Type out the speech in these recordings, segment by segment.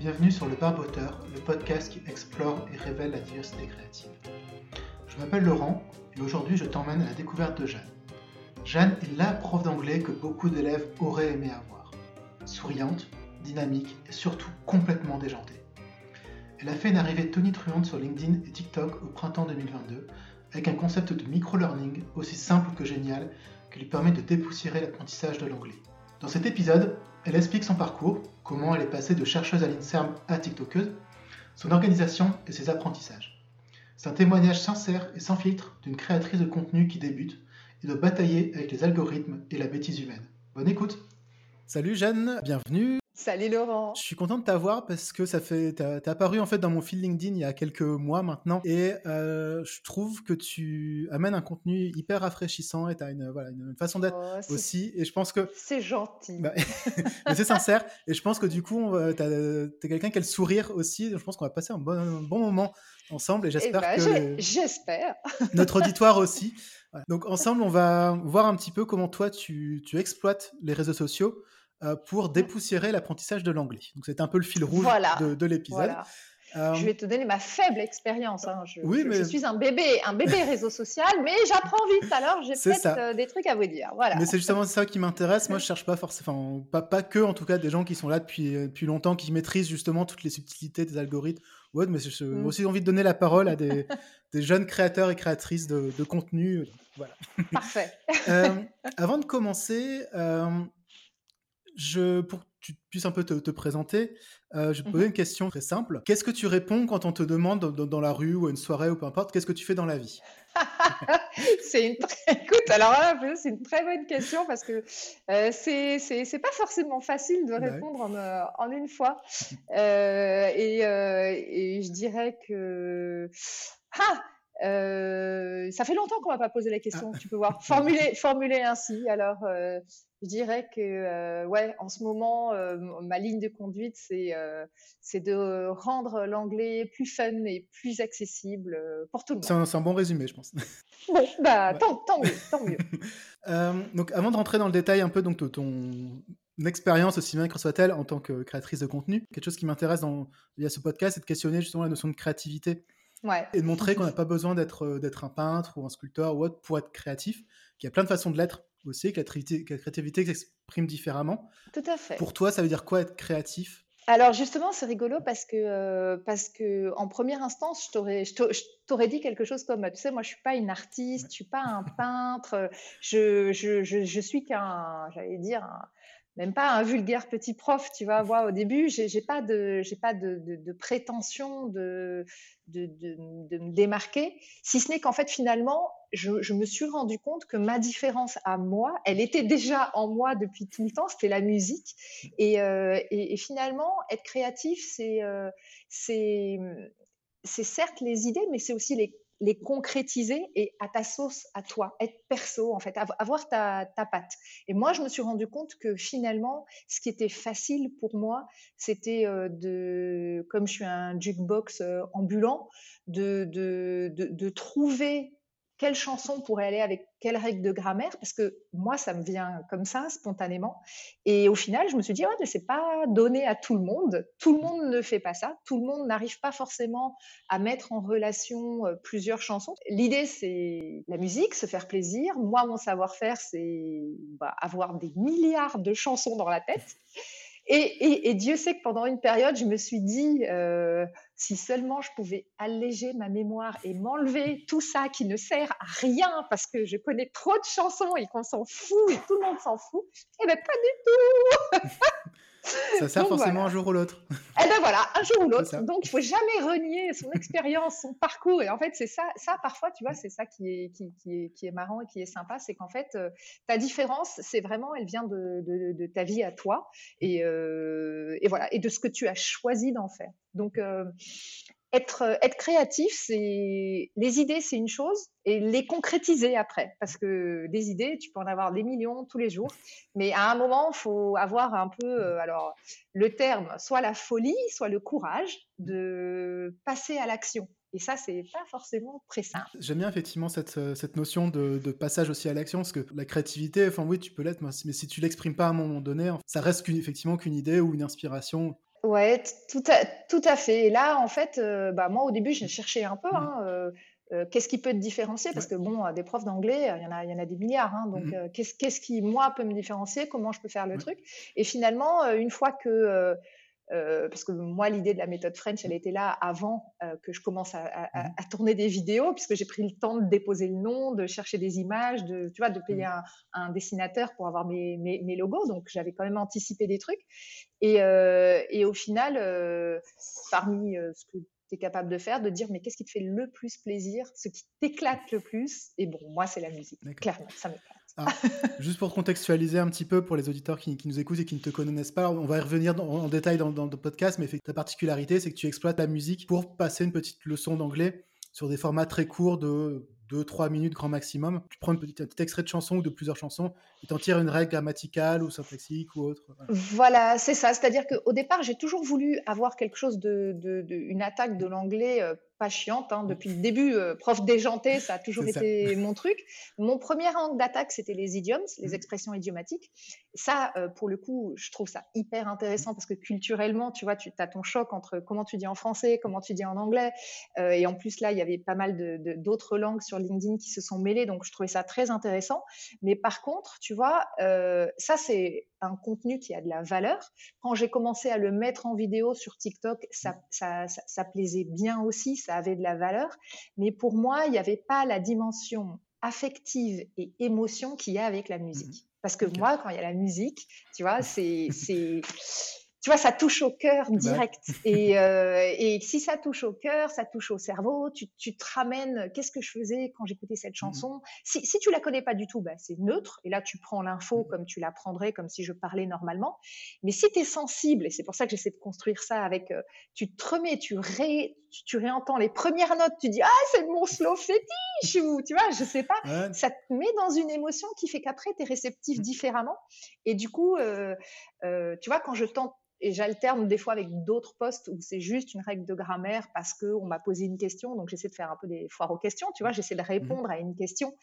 Bienvenue sur Le Barboteur, le podcast qui explore et révèle la diversité créative. Je m'appelle Laurent et aujourd'hui je t'emmène à la découverte de Jeanne. Jeanne est la prof d'anglais que beaucoup d'élèves auraient aimé avoir. Souriante, dynamique et surtout complètement déjantée. Elle a fait une arrivée tonitruante sur LinkedIn et TikTok au printemps 2022 avec un concept de micro-learning aussi simple que génial qui lui permet de dépoussiérer l'apprentissage de l'anglais. Dans cet épisode, elle explique son parcours, comment elle est passée de chercheuse à l'INSERM à TikTokeuse, son organisation et ses apprentissages. C'est un témoignage sincère et sans filtre d'une créatrice de contenu qui débute et doit batailler avec les algorithmes et la bêtise humaine. Bonne écoute Salut Jeanne, bienvenue Salut Laurent. Je suis content de t'avoir parce que ça fait, t'es apparu en fait dans mon fil LinkedIn il y a quelques mois maintenant et euh, je trouve que tu amènes un contenu hyper rafraîchissant et t'as une voilà une, façon d'être oh, aussi et je pense que c'est gentil. Bah, c'est sincère et je pense que du coup t'es quelqu'un qui a le sourire aussi. Je pense qu'on va passer un bon, bon moment ensemble et j'espère eh ben, que j'espère notre auditoire aussi. Donc ensemble on va voir un petit peu comment toi tu, tu exploites les réseaux sociaux pour mmh. dépoussiérer l'apprentissage de l'anglais. Donc c'est un peu le fil rouge de, l'épisode. Euh, je vais te donner ma faible expérience. Hein. Je, oui, mais... je, suis un bébé, un bébé réseau social, mais j'apprends vite. Alors j'ai peut-être euh, des trucs à vous dire. Voilà. Mais c'est justement ça qui m'intéresse. Moi, je cherche pas forcément, pas, pas que en tout cas des gens qui sont là depuis, depuis longtemps, qui maîtrisent justement toutes les subtilités des algorithmes ou mais j'ai mmh. aussi envie de donner la parole à des, des jeunes créateurs et créatrices de, de contenu. Voilà. Parfait. avant de commencer, je, pour que tu puisses un peu te, présenter, euh, je vais te poser mmh une question très simple. Qu'est-ce que tu réponds quand on te demande dans, la rue ou à une soirée ou peu importe, qu'est-ce que tu fais dans la vie? C'est une très... Écoute, alors là, c'est une très bonne question parce que euh, c'est pas forcément facile de répondre en, euh, en, une fois. Euh, et, et, je dirais que... Ah euh, ça fait longtemps qu'on m'a pas posé la question. Ah. Tu peux voir formuler, formuler ainsi. Alors, euh, je dirais que euh, ouais, en ce moment, ma ligne de conduite, c'est c'est de rendre l'anglais plus fun et plus accessible pour tout le monde. C'est un, bon résumé, je pense. Bon, bah tant, tant mieux, tant mieux. donc, avant de rentrer dans le détail un peu donc de ton expérience aussi bien que soit-elle en tant que créatrice de contenu, quelque chose qui m'intéresse via ce podcast, c'est de questionner justement la notion de créativité et de montrer qu'on n'a pas besoin d'être euh, d'être un peintre ou un sculpteur ou autre pour être créatif, qu'il y a plein de façons de l'être aussi, que la, créativité, s'exprime différemment. Tout à fait. Pour toi, ça veut dire quoi être créatif? Alors justement, c'est rigolo parce que, euh, parce que en première instance, je t'aurais, je t'aurais dit quelque chose comme, tu sais, moi, je suis pas une artiste, je suis pas un peintre, je, je, je, je suis qu'un, j'allais dire, un, même pas un vulgaire petit prof, tu vois. Moi, au début, j'ai pas de, j'ai pas de, prétention de, de, me démarquer, si ce n'est qu'en fait, finalement, je, me suis rendu compte que ma différence à moi, elle était déjà en moi depuis tout le temps, c'était la musique. Et, euh, finalement, être créatif, c'est, euh, c'est, c'est certes les idées, mais c'est aussi les les concrétiser et à ta sauce, à toi, être perso, en fait, avoir ta, ta patte. Et moi, je me suis rendu compte que finalement, ce qui était facile pour moi, c'était euh, de, comme je suis un jukebox euh, ambulant, de, de, de, de trouver quelle chanson pourrait aller avec quelle règle de grammaire Parce que moi, ça me vient comme ça, spontanément. Et au final, je me suis dit, ouais, mais c'est pas donné à tout le monde. Tout le monde ne fait pas ça. Tout le monde n'arrive pas forcément à mettre en relation euh, plusieurs chansons. L'idée, c'est la musique, se faire plaisir. Moi, mon savoir-faire, c'est bah, avoir des milliards de chansons dans la tête. Et, Dieu sait que pendant une période, je me suis dit, euh, si seulement je pouvais alléger ma mémoire et m'enlever tout ça qui ne sert à rien parce que je connais trop de chansons et qu'on s'en fout et tout le monde s'en fout, eh bien pas du tout Ça sert forcément un jour ou l'autre. Eh ben voilà, un jour ou l'autre. Donc, il faut jamais renier son expérience, son parcours. Et en fait, c'est ça, ça parfois, tu vois, c'est ça qui est, qui, est, qui est marrant et qui est sympa, c'est qu'en fait, euh, ta différence, c'est vraiment, elle vient de, de, ta vie à toi et, euh, et, voilà, et de ce que tu as choisi d'en faire. Donc, euh, être, euh, être créatif, c'est les idées, c'est une chose, et les concrétiser après, parce que des idées, tu peux en avoir des millions tous les jours, mais à un moment, il faut avoir un peu, euh, alors le terme, soit la folie, soit le courage de passer à l'action. Et ça, c'est pas forcément très simple. J'aime bien effectivement cette, euh, notion de, de, passage aussi à l'action, parce que la créativité, enfin oui, tu peux l'être, mais si tu l'exprimes pas à un moment donné, ça reste effectivement qu'une idée ou une inspiration Ouais, tout à, tout à fait. Et là, en fait, euh, bah, moi, au début, j'ai cherché un peu. Mmh. hein, euh, euh, qu'est-ce qui peut te différencier? Parce que, bon, des profs d'anglais, il y en a, il y en a des milliards. hein, donc, Mmh qu'est-ce, qu'est-ce qui, moi, peut me différencier? Comment je peux faire le Ouais. truc? Et finalement, une fois que euh, parce que moi, l'idée de la méthode French, elle était là avant euh, que je commence à, à- à- à tourner des vidéos, puisque j'ai pris le temps de déposer le nom, de chercher des images, de, tu vois, de payer Mhm. un, un dessinateur pour avoir mes, mes, mes logos. Donc, j'avais quand même anticipé des trucs. Et, euh, et au final, parmi ce que tu es capable de faire, de dire, mais qu'est-ce qui te fait le plus plaisir, ce qui t'éclate le plus? Et bon, moi, c'est la musique. Clairement, ça m'éclate. Alors, juste pour contextualiser un petit peu pour les auditeurs qui, nous écoutent et qui ne te connaissent pas, on va y revenir en détail dans, le podcast, mais ta particularité, c'est que tu exploites la musique pour passer une petite leçon d'anglais sur des formats très courts de 2-3 minutes grand maximum. Tu prends un petit extrait de chanson ou de plusieurs chansons et t'en tires une règle grammaticale ou syntaxique ou autre. Voilà. C'est ça. C'est-à-dire qu'au départ, j'ai toujours voulu avoir quelque chose de, de- de- attaque de l'anglais euh, pas chiante. hein. Depuis le début, euh, prof déjanté, ça a toujours ça. été mon truc. Mon premier angle d'attaque, c'était les idioms, les Mhm. expressions idiomatiques. Ça, euh, pour le coup, je trouve ça hyper intéressant parce que culturellement, tu vois, tu as ton choc entre comment tu dis en français, comment tu dis en anglais. Euh, et en plus, là, il y avait pas mal de- de- d'autres langues sur LinkedIn qui se sont mêlées. Donc, je trouvais ça très intéressant. Mais par contre, tu vois, ça, c'est un contenu qui a de la valeur. Quand j'ai commencé à le mettre en vidéo sur TikTok, ça, ça, ça, ça plaisait bien aussi, ça avait de la valeur. Mais pour moi, il n'y avait pas la dimension affective et émotion qu'il y a avec la musique. Parce que moi, quand il y a la musique, tu vois, c'est, c'est, tu vois, ça touche au cœur ouais. direct. Et, euh, et si ça touche au cœur, ça touche au cerveau, tu, tu te ramènes, qu'est-ce que je faisais quand j'écoutais cette Mhm. chanson? Si, si tu la connais pas du tout, bah, c'est neutre. Et là, tu prends l'info Mhm. comme tu la prendrais, comme si je parlais normalement. Mais si tu es sensible, et c'est pour ça que j'essaie de construire ça avec, euh, tu te remets, tu, ré, tu, tu réentends les premières notes, tu dis, ah, c'est mon slow fétiche, ou tu vois, je sais pas Ouais, ça te met dans une émotion qui fait qu'après, tu es réceptif différemment. Et du coup, euh, euh, tu vois, quand je tente, et j'alterne des fois avec d'autres postes où c'est juste une règle de grammaire parce qu'on m'a posé une question, donc j'essaie de faire un peu des foires aux questions, tu vois, j'essaie de répondre à une question.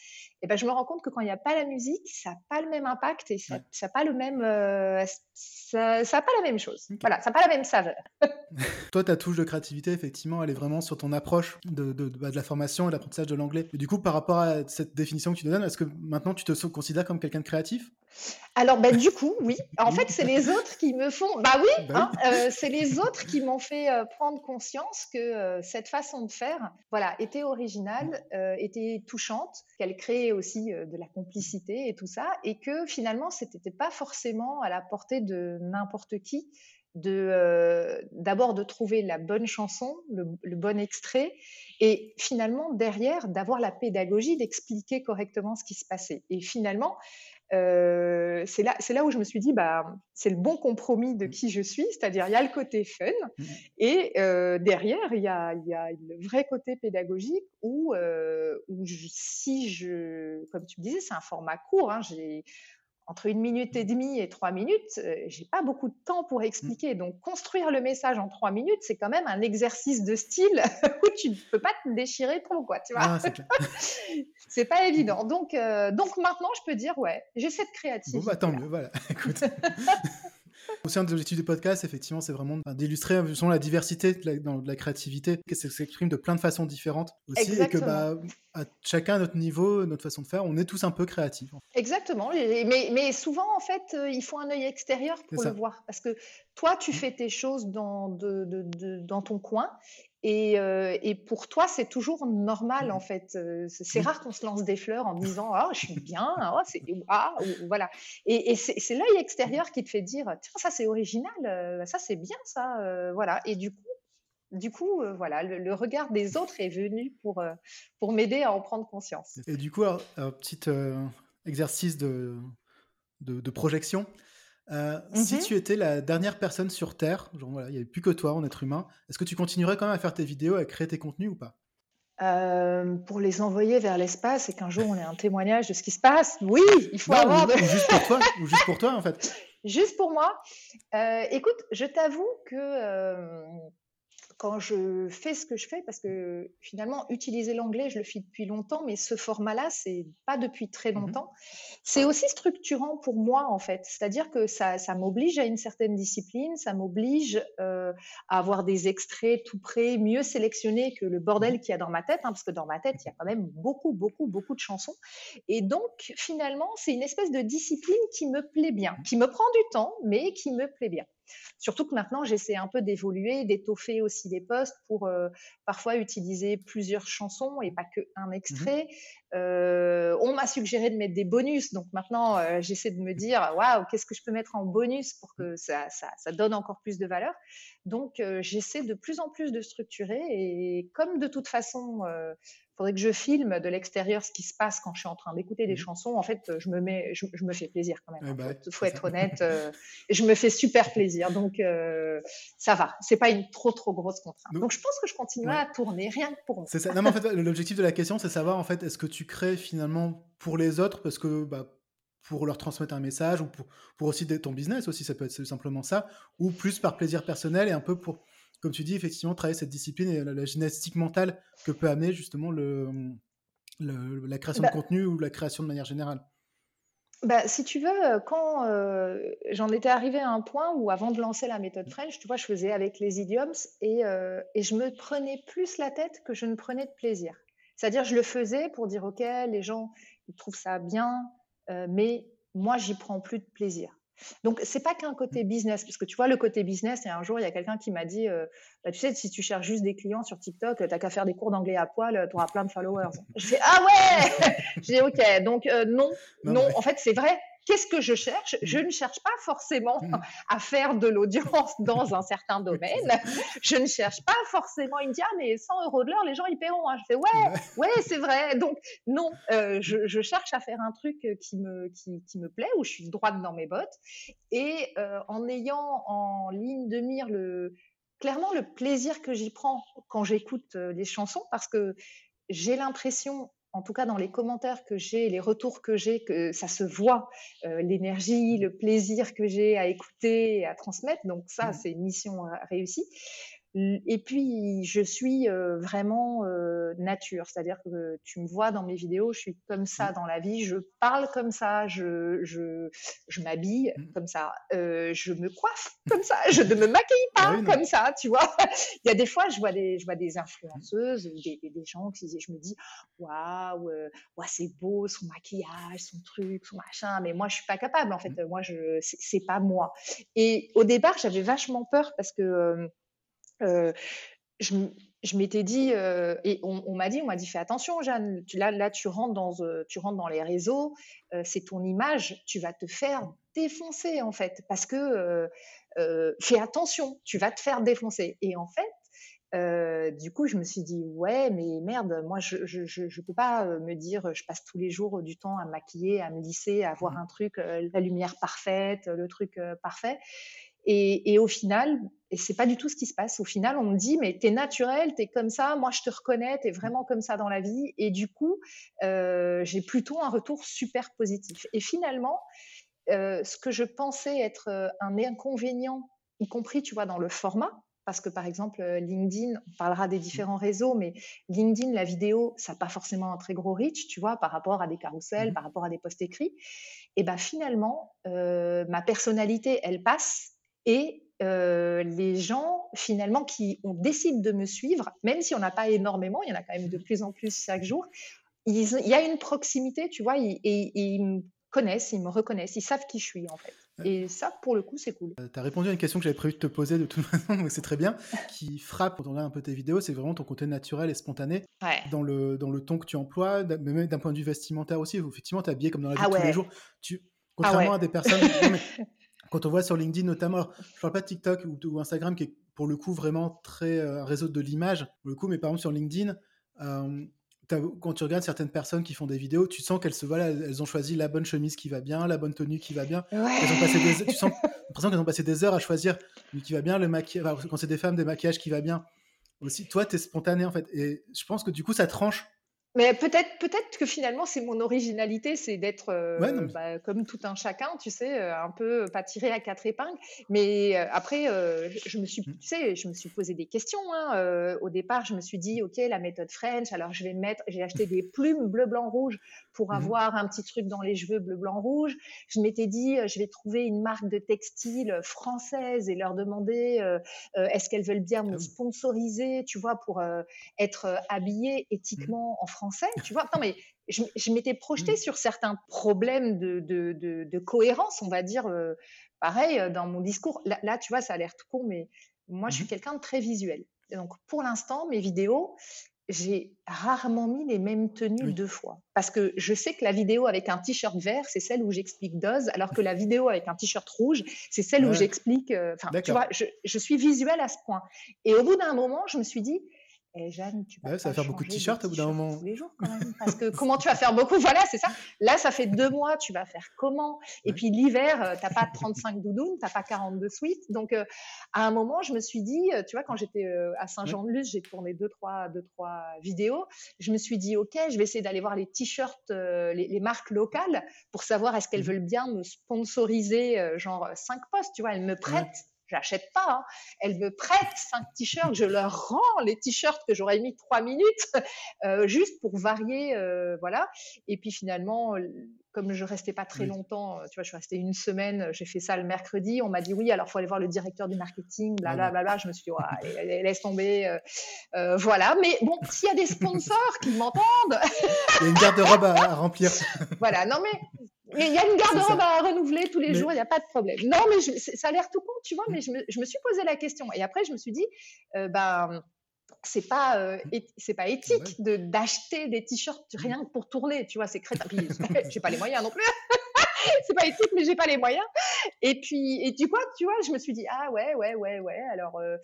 Et ben, je me rends compte que quand il n'y a pas la musique, ça n'a pas le même impact et ça Ouais. n'a pas le même, euh, ça, ça a pas la même chose. Voilà, ça n'a pas la même saveur. Toi, ta touche de créativité, effectivement, elle est vraiment sur ton approche de, de, de- bah, de la formation et de l'apprentissage de l'anglais. Et du coup, par rapport à cette définition que tu nous donnes, est-ce que maintenant tu te considères comme quelqu'un de créatif? Alors, ben, du coup, oui. En fait, c'est les autres qui me font. Bah oui, Bah hein, euh, c'est les autres qui m'ont fait euh, prendre conscience que euh, cette façon de faire, voilà, était originale, était touchante, qu'elle créait aussi de la complicité et tout ça, et que finalement, c'était pas forcément à la portée de n'importe qui. De d'abord de trouver la bonne chanson, le, le bon extrait, et finalement derrière d'avoir la pédagogie d'expliquer correctement ce qui se passait. Et finalement, euh, c'est là, c'est là où je me suis dit, bah, c'est le bon compromis de qui je suis, c'est-à-dire il y a le côté fun Mhm. et euh, derrière il y a, il y a le vrai côté pédagogique où, euh, où je- si je, comme tu me disais, c'est un format court, hein, j'ai entre une minute et demie et trois minutes, euh, j'ai pas beaucoup de temps pour expliquer. Donc construire le message en trois minutes, c'est quand même un exercice de style où tu ne peux pas te déchirer trop, quoi, tu vois. Ah, c'est pas évident. Donc, euh, donc maintenant, je peux dire, ouais, j'ai cette Bon, créativité. bah tant mieux, voilà. Écoute. Aussi, un de l'objectif du podcast, effectivement, c'est vraiment d'illustrer la diversité de la, dans de la créativité, que ça s'exprime de plein de façons différentes aussi, et que bah, à chacun à notre niveau, notre façon de faire, on est tous un peu créatifs. Exactement. Mais, mais souvent, en fait, euh, il faut un œil extérieur pour le voir. Parce que toi, tu fais tes choses dans, de- de- de- dans ton coin. Et, euh, et pour toi, c'est toujours normal, en fait. Euh, C'est Oui. rare qu'on se lance des fleurs en disant Ah, je suis bien, c'est ah, voilà. Et, et c'est l'œil extérieur qui te fait dire Tiens, ça, c'est original, euh, ça, c'est bien, ça. euh, voilà. Et du coup, du coup euh, voilà, le, le regard des autres est venu pour, pour m'aider à en prendre conscience. Et du coup, un petit exercice de, de, de projection. Euh, Si Mhm. tu étais la dernière personne sur Terre, genre voilà, il n'y avait plus que toi en être humain, est-ce que tu continuerais quand même à faire tes vidéos, à créer tes contenus ou pas? Euh, pour les envoyer vers l'espace et qu'un jour on ait un témoignage de ce qui se passe, oui, il faut Non, avoir ou, de... ou juste pour toi, ou juste pour toi en fait. Juste pour moi, euh, écoute, je t'avoue que euh, quand je fais ce que je fais, parce que finalement, utiliser l'anglais, je le fais depuis longtemps, mais ce format-là, c'est pas depuis très mmh longtemps. C'est aussi structurant pour moi, en fait. C'est-à-dire que ça, ça m'oblige à une certaine discipline, ça m'oblige euh, à avoir des extraits tout prêts, mieux sélectionnés que le bordel mmh qu'il y a dans ma tête, hein, parce que dans ma tête, il y a quand même beaucoup, beaucoup, beaucoup de chansons. Et donc, finalement, c'est une espèce de discipline qui me plaît bien, qui me prend du temps, mais qui me plaît bien. Surtout que maintenant, j'essaie un peu d'évoluer, d'étoffer aussi les posts pour euh, parfois utiliser plusieurs chansons et pas qu'un mmh extrait. Euh, on m'a suggéré de mettre des bonus, donc maintenant, euh, j'essaie de me dire, waouh, qu'est-ce que je peux mettre en bonus pour que ça, ça donne encore plus de valeur. Donc, j'essaie de plus en plus de structurer et comme de toute façon, faudrait que je filme de l'extérieur ce qui se passe quand je suis en train d'écouter des mmh chansons. En fait, je me mets, je, me fais plaisir quand même. Il hein. bah faut, être honnête. Euh, je me fais super plaisir. Donc, euh, ça va. C'est pas une trop, trop grosse contrainte. Donc, je pense que je continuerai à tourner rien que pour moi. C'est ça. Non, mais en fait, l'objectif de la question, c'est savoir, en fait, est-ce que tu crées finalement pour les autres? Parce que, bah, pour leur transmettre un message ou pour, pour aussi ton business aussi, ça peut être simplement ça, ou plus par plaisir personnel et un peu pour comme tu dis, effectivement, travailler cette discipline et la, gymnastique mentale que peut amener justement le, la création de bah contenu ou la création de manière générale. Bah, si tu veux, euh, quand euh, j'en étais arrivé à un point où avant de lancer la méthode French, tu vois, je faisais avec les idioms et, euh, et je me prenais plus la tête que je ne prenais de plaisir. C'est-à-dire, je le faisais pour dire, OK, les gens, ils trouvent ça bien, mais moi, j'y prends plus de plaisir. Donc, c'est pas qu'un côté mmh. business, parce que tu vois, le côté business, et un jour, il y a quelqu'un qui m'a dit, euh, bah, tu sais, si tu cherches juste des clients sur TikTok, t'as qu'à faire des cours d'anglais à poil, tu auras plein de followers. Je fais, ah ouais J'ai dit, ok, donc euh, non, non, en fait, c'est vrai, Qu'est-ce que je cherche? Je mmh. ne cherche pas forcément mmh. à faire de l'audience dans un certain domaine. Je ne cherche pas forcément. Il me dit ah mais 100 euros de l'heure, les gens ils paieront. Hein. Je fais ouais, ouais c'est vrai. Donc non, euh, je, cherche à faire un truc qui me qui, qui, me plaît où je suis droite dans mes bottes et euh, en ayant en ligne de mire le clairement le plaisir que j'y prends quand j'écoute euh, les chansons parce que j'ai l'impression en tout cas dans les commentaires que j'ai, les retours que j'ai, que ça se voit, euh, l'énergie, le plaisir que j'ai à écouter et à transmettre. Donc ça, mmh. c'est une mission réussie. Et puis, je suis vraiment nature, c'est-à-dire que tu me vois dans mes vidéos, je suis comme ça mmh. dans la vie, je parle comme ça, je, je, je m'habille mmh. comme ça, je me coiffe comme ça, je ne me maquille pas ah comme ça, tu vois. Il y a des fois, je vois des, je vois des influenceuses, des, des gens qui, je me dis, waouh, c'est beau, son maquillage, son truc, son machin, mais moi, je suis pas capable, en fait, mmh. moi, je, c'est pas moi. Et au départ, j'avais vachement peur parce que euh, je, je m'étais dit, euh, et on, m'a dit, on m'a dit, fais attention, Jeanne, tu, là, là, tu rentres dans, euh, tu rentres dans les réseaux, c'est ton image, tu vas te faire défoncer en fait, parce que fais attention, tu vas te faire défoncer. Et en fait, du coup, je me suis dit, ouais, mais merde, moi, je je, je, peux pas me dire, je passe tous les jours du temps à me maquiller, à me lisser, à avoir mmh. un truc, la lumière parfaite, le truc parfait. Et, au final, et c'est pas du tout ce qui se passe. Au final, on me dit, mais t'es naturel, t'es comme ça, moi je te reconnais, t'es vraiment comme ça dans la vie. Et du coup, euh, j'ai plutôt un retour super positif. Et finalement, euh, ce que je pensais être euh, un inconvénient, y compris, tu vois, dans le format, parce que par exemple, LinkedIn, on parlera des différents réseaux, mais LinkedIn, la vidéo, ça n'a pas forcément un très gros reach, tu vois, par rapport à des carousels, mmh par rapport à des posts écrits. Et ben finalement, ma personnalité, elle passe et les gens finalement qui ont décidé de me suivre, même si on n'a pas énormément, il y en a quand même de plus en plus chaque jour, il y a une proximité, tu vois, et, ils me connaissent, ils me reconnaissent, ils savent qui je suis en fait. Et ça, pour le coup, c'est cool. tu as répondu à une question que j'avais prévu de te poser de toute façon, mais c'est très bien. qui frappe quand on regarde un peu tes vidéos, c'est vraiment ton côté naturel et spontané dans, le, dans le ton que tu emploies, même d'un point de vue vestimentaire aussi. Effectivement, tu es habillé comme dans la vie ah de tous les jours. Tu, ah contrairement à des personnes. quand on voit sur LinkedIn notamment, je parle pas de TikTok ou, Instagram qui est pour le coup vraiment très euh, réseau de l'image, pour le coup, mais par exemple sur LinkedIn, euh, quand tu regardes certaines personnes qui font des vidéos, tu sens qu'elles se voilà, elles ont choisi la bonne chemise qui va bien, la bonne tenue qui va bien. Elles ont passé des, tu sens l'impression qu'elles ont passé des heures à choisir qui va bien, le maquillage. quand c'est des femmes, des maquillages qui va bien. Aussi, toi, tu es spontané en fait, et je pense que du coup, ça tranche Mais peut-être, peut-être que finalement, c'est mon originalité, c'est d'être euh, bah, comme tout un chacun, tu sais, euh, un peu pas tiré à quatre épingles. Mais euh, après, je me suis, mmh. tu sais, je me suis posé des questions. Hein. au départ, je me suis dit, ok, la méthode French. Alors, je vais mettre, j'ai acheté des plumes bleu, blanc, rouge pour mmh avoir un petit truc dans les cheveux bleu, blanc, rouge. Je m'étais dit, je vais trouver une marque de textile française et leur demander, est-ce qu'elles veulent bien me ah sponsoriser, tu vois, pour être habillée mmh. éthiquement en France français, tu vois. Non, mais je, m'étais projetée mmh. sur certains problèmes de, de, cohérence, on va dire. Euh, pareil, euh, dans mon discours, là, tu vois, ça a l'air tout con, mais moi, je suis mmh quelqu'un de très visuel. Donc, pour l'instant, mes vidéos, j'ai rarement mis les mêmes tenues deux fois. Parce que je sais que la vidéo avec un t-shirt vert, c'est celle où j'explique dose, alors que la vidéo avec un t-shirt rouge, c'est celle où j'explique. Euh, enfin, tu vois, je, je, suis visuelle à ce point. Et au bout d'un moment, je me suis dit, Jeanne, tu vas, ça va faire beaucoup de t-shirts au bout d'un moment. Tous les jours quand même. Parce que comment tu vas faire beaucoup? Voilà, c'est ça. Là, ça fait deux mois, tu vas faire comment? Et puis l'hiver, euh, tu n'as pas 35 doudounes, tu n'as pas 42 suites. Donc, euh, à un moment, je me suis dit, euh, tu vois, quand j'étais à Saint-Jean-de-Luz, j'ai tourné deux trois, deux, trois vidéos. Je me suis dit, OK, je vais essayer d'aller voir les t-shirts, les, marques locales pour savoir est-ce qu'elles mmh veulent bien me sponsoriser, genre 5 postes, tu vois, elles me prêtent j'achète pas. Hein. Elle me prête cinq t-shirts, je leur rends les t-shirts que j'aurais mis trois minutes, euh, juste pour varier, euh, voilà. Et puis finalement, comme je restais pas très longtemps, tu vois, je suis restée une semaine, j'ai fait ça le mercredi, on m'a dit oui, alors faut aller voir le directeur du marketing, blablabla. Ah Je me suis dit, ouais, laisse tomber, euh, voilà. Mais bon, s'il y a des sponsors qui m'entendent, il y a une garde-robe à remplir. voilà, non mais il y a une garde-robe à renouveler tous les jours, il n'y a pas de problème. Non, mais ça a l'air tout con, tu vois, mais je me, je me, suis posé la question. Et après, je me suis dit, euh, ben, c'est pas, euh, c'est pas éthique de d'acheter des t-shirts rien que pour tourner, tu vois, c'est crétin. j'ai pas les moyens non plus. c'est pas éthique, mais j'ai pas les moyens. Et puis, et du coup, tu vois, je me suis dit, ah ouais, ouais, ouais, ouais, alors euh,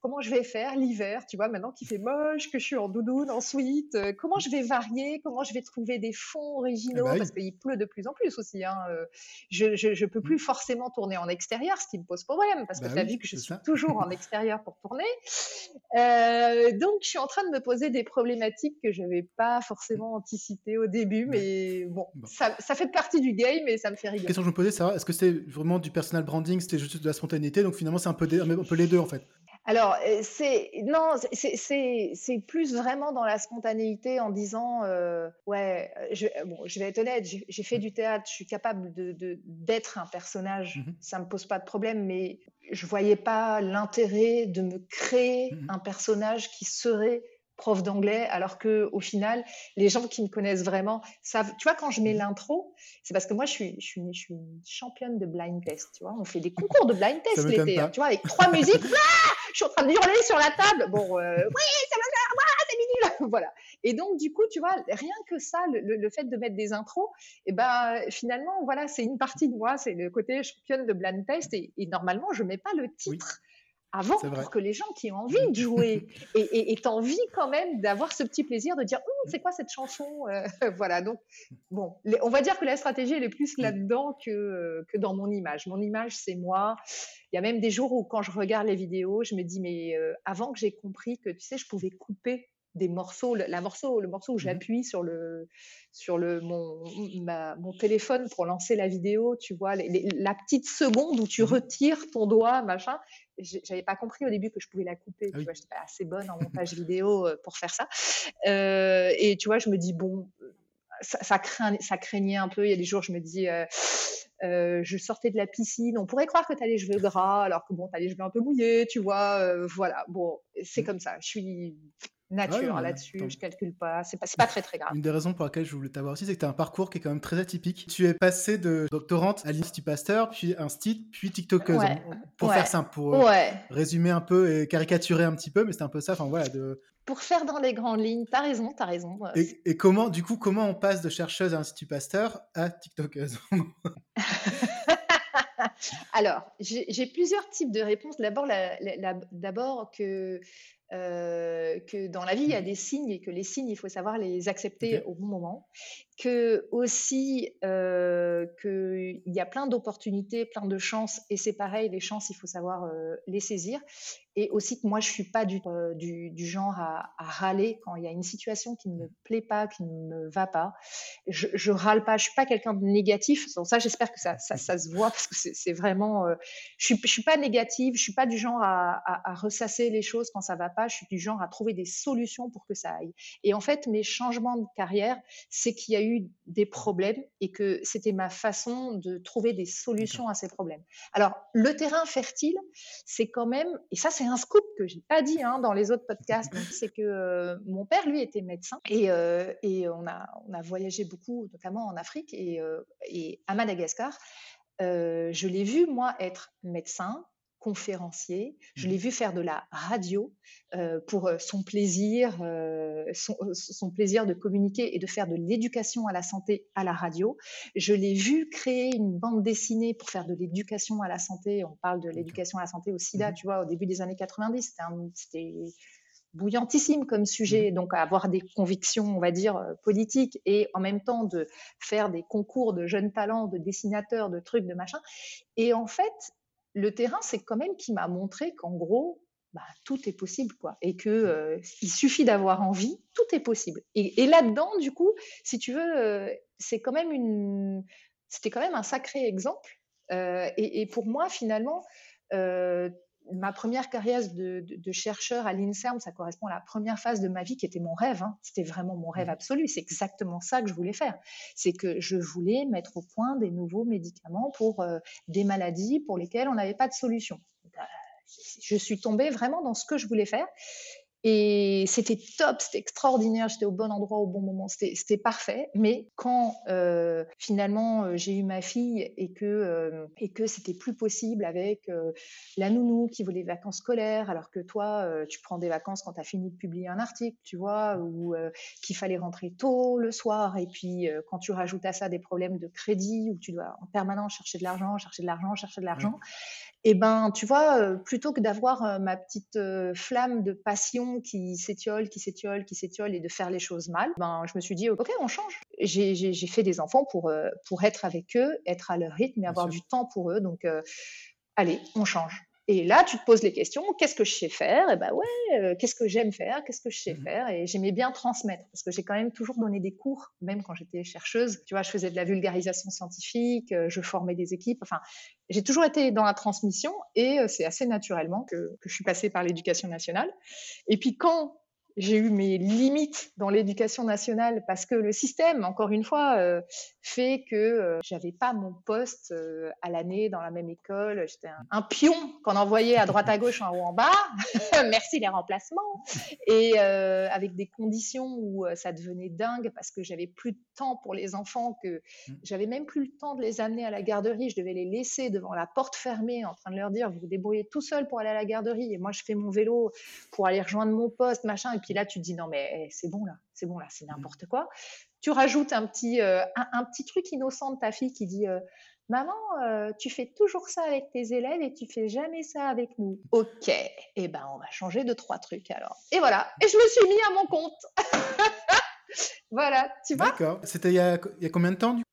comment je vais faire l'hiver, tu vois, maintenant qu'il fait moche, que je suis en doudoune, ensuite, euh, comment je vais varier, comment je vais trouver des fonds originaux, eh ben parce qu'il pleut de plus en plus aussi. Hein, euh, je, je, peux plus mmh. forcément tourner en extérieur, ce qui me pose problème, parce que bah tu as vu que je suis toujours en extérieur pour tourner. donc, je suis en train de me poser des problématiques que je n'avais pas forcément anticipées au début, mais bon, Ça, ça, fait partie du game et ça me fait rigoler. La question que je me posais, c'est est-ce que c'est vraiment du personal branding, c'était juste de la spontanéité, donc finalement c'est un peu, un peu les deux en fait? Alors, euh, c'est non, c'est plus vraiment dans la spontanéité en disant euh, ouais, je, bon, je vais être honnête, j'ai fait du théâtre, je suis capable de d'être un personnage, ça mmh ça me pose pas de problème, mais je voyais pas l'intérêt de me créer mmh un personnage qui serait prof d'anglais, alors que au final, les gens qui me connaissent vraiment savent. Tu vois, quand je mets l'intro, c'est parce que moi, je suis, je suis, je suis une championne de blind test. Tu vois, on fait des concours de blind test l'été. Hein, tu vois, avec trois musiques. je suis en train de hurler sur la table. Bon, euh, oui, ça va faire, c'est minule. voilà. Et donc, du coup, tu vois, rien que ça, le, fait de mettre des intros, et eh ben, finalement, voilà, c'est une partie de moi, c'est le côté championne de blind test. Et, normalement, je mets pas le titre avant pour que les gens qui ont envie de jouer et, aient envie quand même d'avoir ce petit plaisir de dire oh, c'est quoi cette chanson euh, voilà donc bon on va dire que la stratégie elle est plus là-dedans que, euh, que dans mon image. Mon image c'est moi. Il y a même des jours où quand je regarde les vidéos je me dis mais euh, avant que j'ai compris que tu sais je pouvais couper des morceaux, la morceau, le morceau où mmh j'appuie sur le sur le mon mon téléphone pour lancer la vidéo, tu vois, la petite seconde où tu mmh retires ton doigt, machin. J'avais pas compris au début que je pouvais la couper. Ah tu vois, j'étais pas assez bonne en montage vidéo euh, pour faire ça. Euh, et tu vois, je me dis bon, ça, ça, craint, ça craignait un peu. Il y a des jours, je me dis. Euh, euh, je sortais de la piscine, on pourrait croire que tu as les cheveux gras, alors que bon, tu as les cheveux un peu mouillés, tu vois, euh, voilà, bon, c'est mmh. comme ça, je suis nature là-dessus, je calcule pas, c'est pas, pas très très grave. Une des raisons pour laquelle je voulais t'avoir aussi, c'est que tu as un parcours qui est quand même très atypique. Tu es passé de doctorante à l'Institut Pasteur, puis Instit, puis TikTokeuse. Pour faire simple, pour euh, résumer un peu et caricaturer un petit peu, mais c'est un peu ça, enfin voilà. De... Pour faire dans les grandes lignes, t'as raison, t'as raison. Et, et, comment, du coup, comment on passe de chercheuse à Institut Pasteur à TikTokeuse? Alors, j'ai plusieurs types de réponses. D'abord, d'abord que que dans la vie, il y a des signes et que les signes, il faut savoir les accepter au bon moment. Que aussi, qu'il y a plein d'opportunités, plein de chances, et c'est pareil, les chances, il faut savoir les saisir. Et aussi que moi, je suis pas du, du, du genre à, à, râler quand il y a une situation qui ne me plaît pas, qui ne me va pas. Je, je râle pas, je suis pas quelqu'un de négatif. Donc ça, j'espère que ça, ça, ça, se voit parce que c'est vraiment. je, suis, je suis pas négative, je suis pas du genre à, à, à ressasser les choses quand ça va pas je suis du genre à trouver des solutions pour que ça aille. Et en fait, mes changements de carrière, c'est qu'il y a eu des problèmes et que c'était ma façon de trouver des solutions à ces problèmes. Alors, le terrain fertile, c'est quand même, et ça c'est un scoop que j'ai pas dit hein, dans les autres podcasts, c'est que euh, mon père, lui, était médecin et, euh, et on, a, on a voyagé beaucoup, notamment en Afrique et, euh, et à Madagascar. je l'ai vu, moi, être médecin, conférencier. Je l'ai mmh. vu faire de la radio euh, pour euh, son plaisir, euh, son, plaisir de communiquer et de faire de l'éducation à la santé à la radio. Je l'ai vu créer une bande dessinée pour faire de l'éducation à la santé. On parle de l'éducation à la santé au SIDA, mmh tu vois, au début des années 90. C'était bouillantissime comme sujet, mmh donc avoir des convictions, on va dire, politiques et en même temps de faire des concours de jeunes talents, de dessinateurs, de trucs, de machin. Et en fait, le terrain, c'est quand même qui m'a montré qu'en gros, bah, tout est possible, quoi. Et que euh, suffit d'avoir envie, tout est possible. Et, là-dedans, du coup, si tu veux, euh, c'est quand même une, c'était quand même un sacré exemple. Euh, et, pour moi, finalement, ma première carrière de, chercheur à l'INSERM, ça correspond à la première phase de ma vie qui était mon rêve. Hein. C'était vraiment mon rêve mmh. absolu. C'est exactement ça que je voulais faire. C'est que je voulais mettre au point des nouveaux médicaments pour euh, des maladies pour lesquelles on n'avait pas de solution. Euh, je suis tombée vraiment dans ce que je voulais faire. Et c'était top, c'était extraordinaire, j'étais au bon endroit au bon moment, c'était parfait. Mais quand euh, finalement euh, j'ai eu ma fille et que euh, c'était plus possible avec la nounou qui voulait des vacances scolaires, alors que toi tu prends des vacances quand tu as fini de publier un article, tu vois, ou qu'il fallait rentrer tôt le soir, et puis quand tu rajoutes à ça des problèmes de crédit où tu dois en permanence chercher de l'argent, chercher de l'argent, chercher de l'argent. Et ben, tu vois, plutôt que d'avoir ma petite flamme de passion qui s'étiole, qui s'étiole, qui s'étiole et de faire les choses mal, ben, je me suis dit, ok, on change. J'ai fait des enfants pour, pour être avec eux, être à leur rythme et avoir du temps pour eux. Donc, allez, on change. Et là, tu te poses les questions, qu'est-ce que je sais faire? Et ben ouais, euh, qu'est-ce que j'aime faire? Qu'est-ce que je sais mmh faire? Et j'aimais bien transmettre parce que j'ai quand même toujours donné des cours, même quand j'étais chercheuse. Tu vois, je faisais de la vulgarisation scientifique, euh, je formais des équipes. Enfin, j'ai toujours été dans la transmission et euh, c'est assez naturellement que, que je suis passée par l'éducation nationale. Et puis quand j'ai eu mes limites dans l'éducation nationale parce que le système, encore une fois, euh, fait que euh, j'avais pas mon poste euh, à l'année dans la même école. J'étais un, pion qu'on envoyait à droite à gauche, en haut en bas. Merci les remplacements. Et avec des conditions où ça devenait dingue parce que j'avais plus de temps pour les enfants, que mmh. j'avais même plus le temps de les amener à la garderie. Je devais les laisser devant la porte fermée en train de leur dire vous vous débrouillez tout seul pour aller à la garderie et moi je fais mon vélo pour aller rejoindre mon poste, machin. Et puis là, tu te dis non, mais eh, c'est bon là, c'est bon là, c'est mmh. n'importe quoi. Tu rajoutes un petit, euh, un, petit truc innocent de ta fille qui dit euh, Maman, euh, tu fais toujours ça avec tes élèves et tu fais jamais ça avec nous. Ok, et eh ben on va changer de trois trucs alors. Et voilà, et je me suis mis à mon compte. voilà, tu vois? D'accord. C'était il, il, y a combien de temps du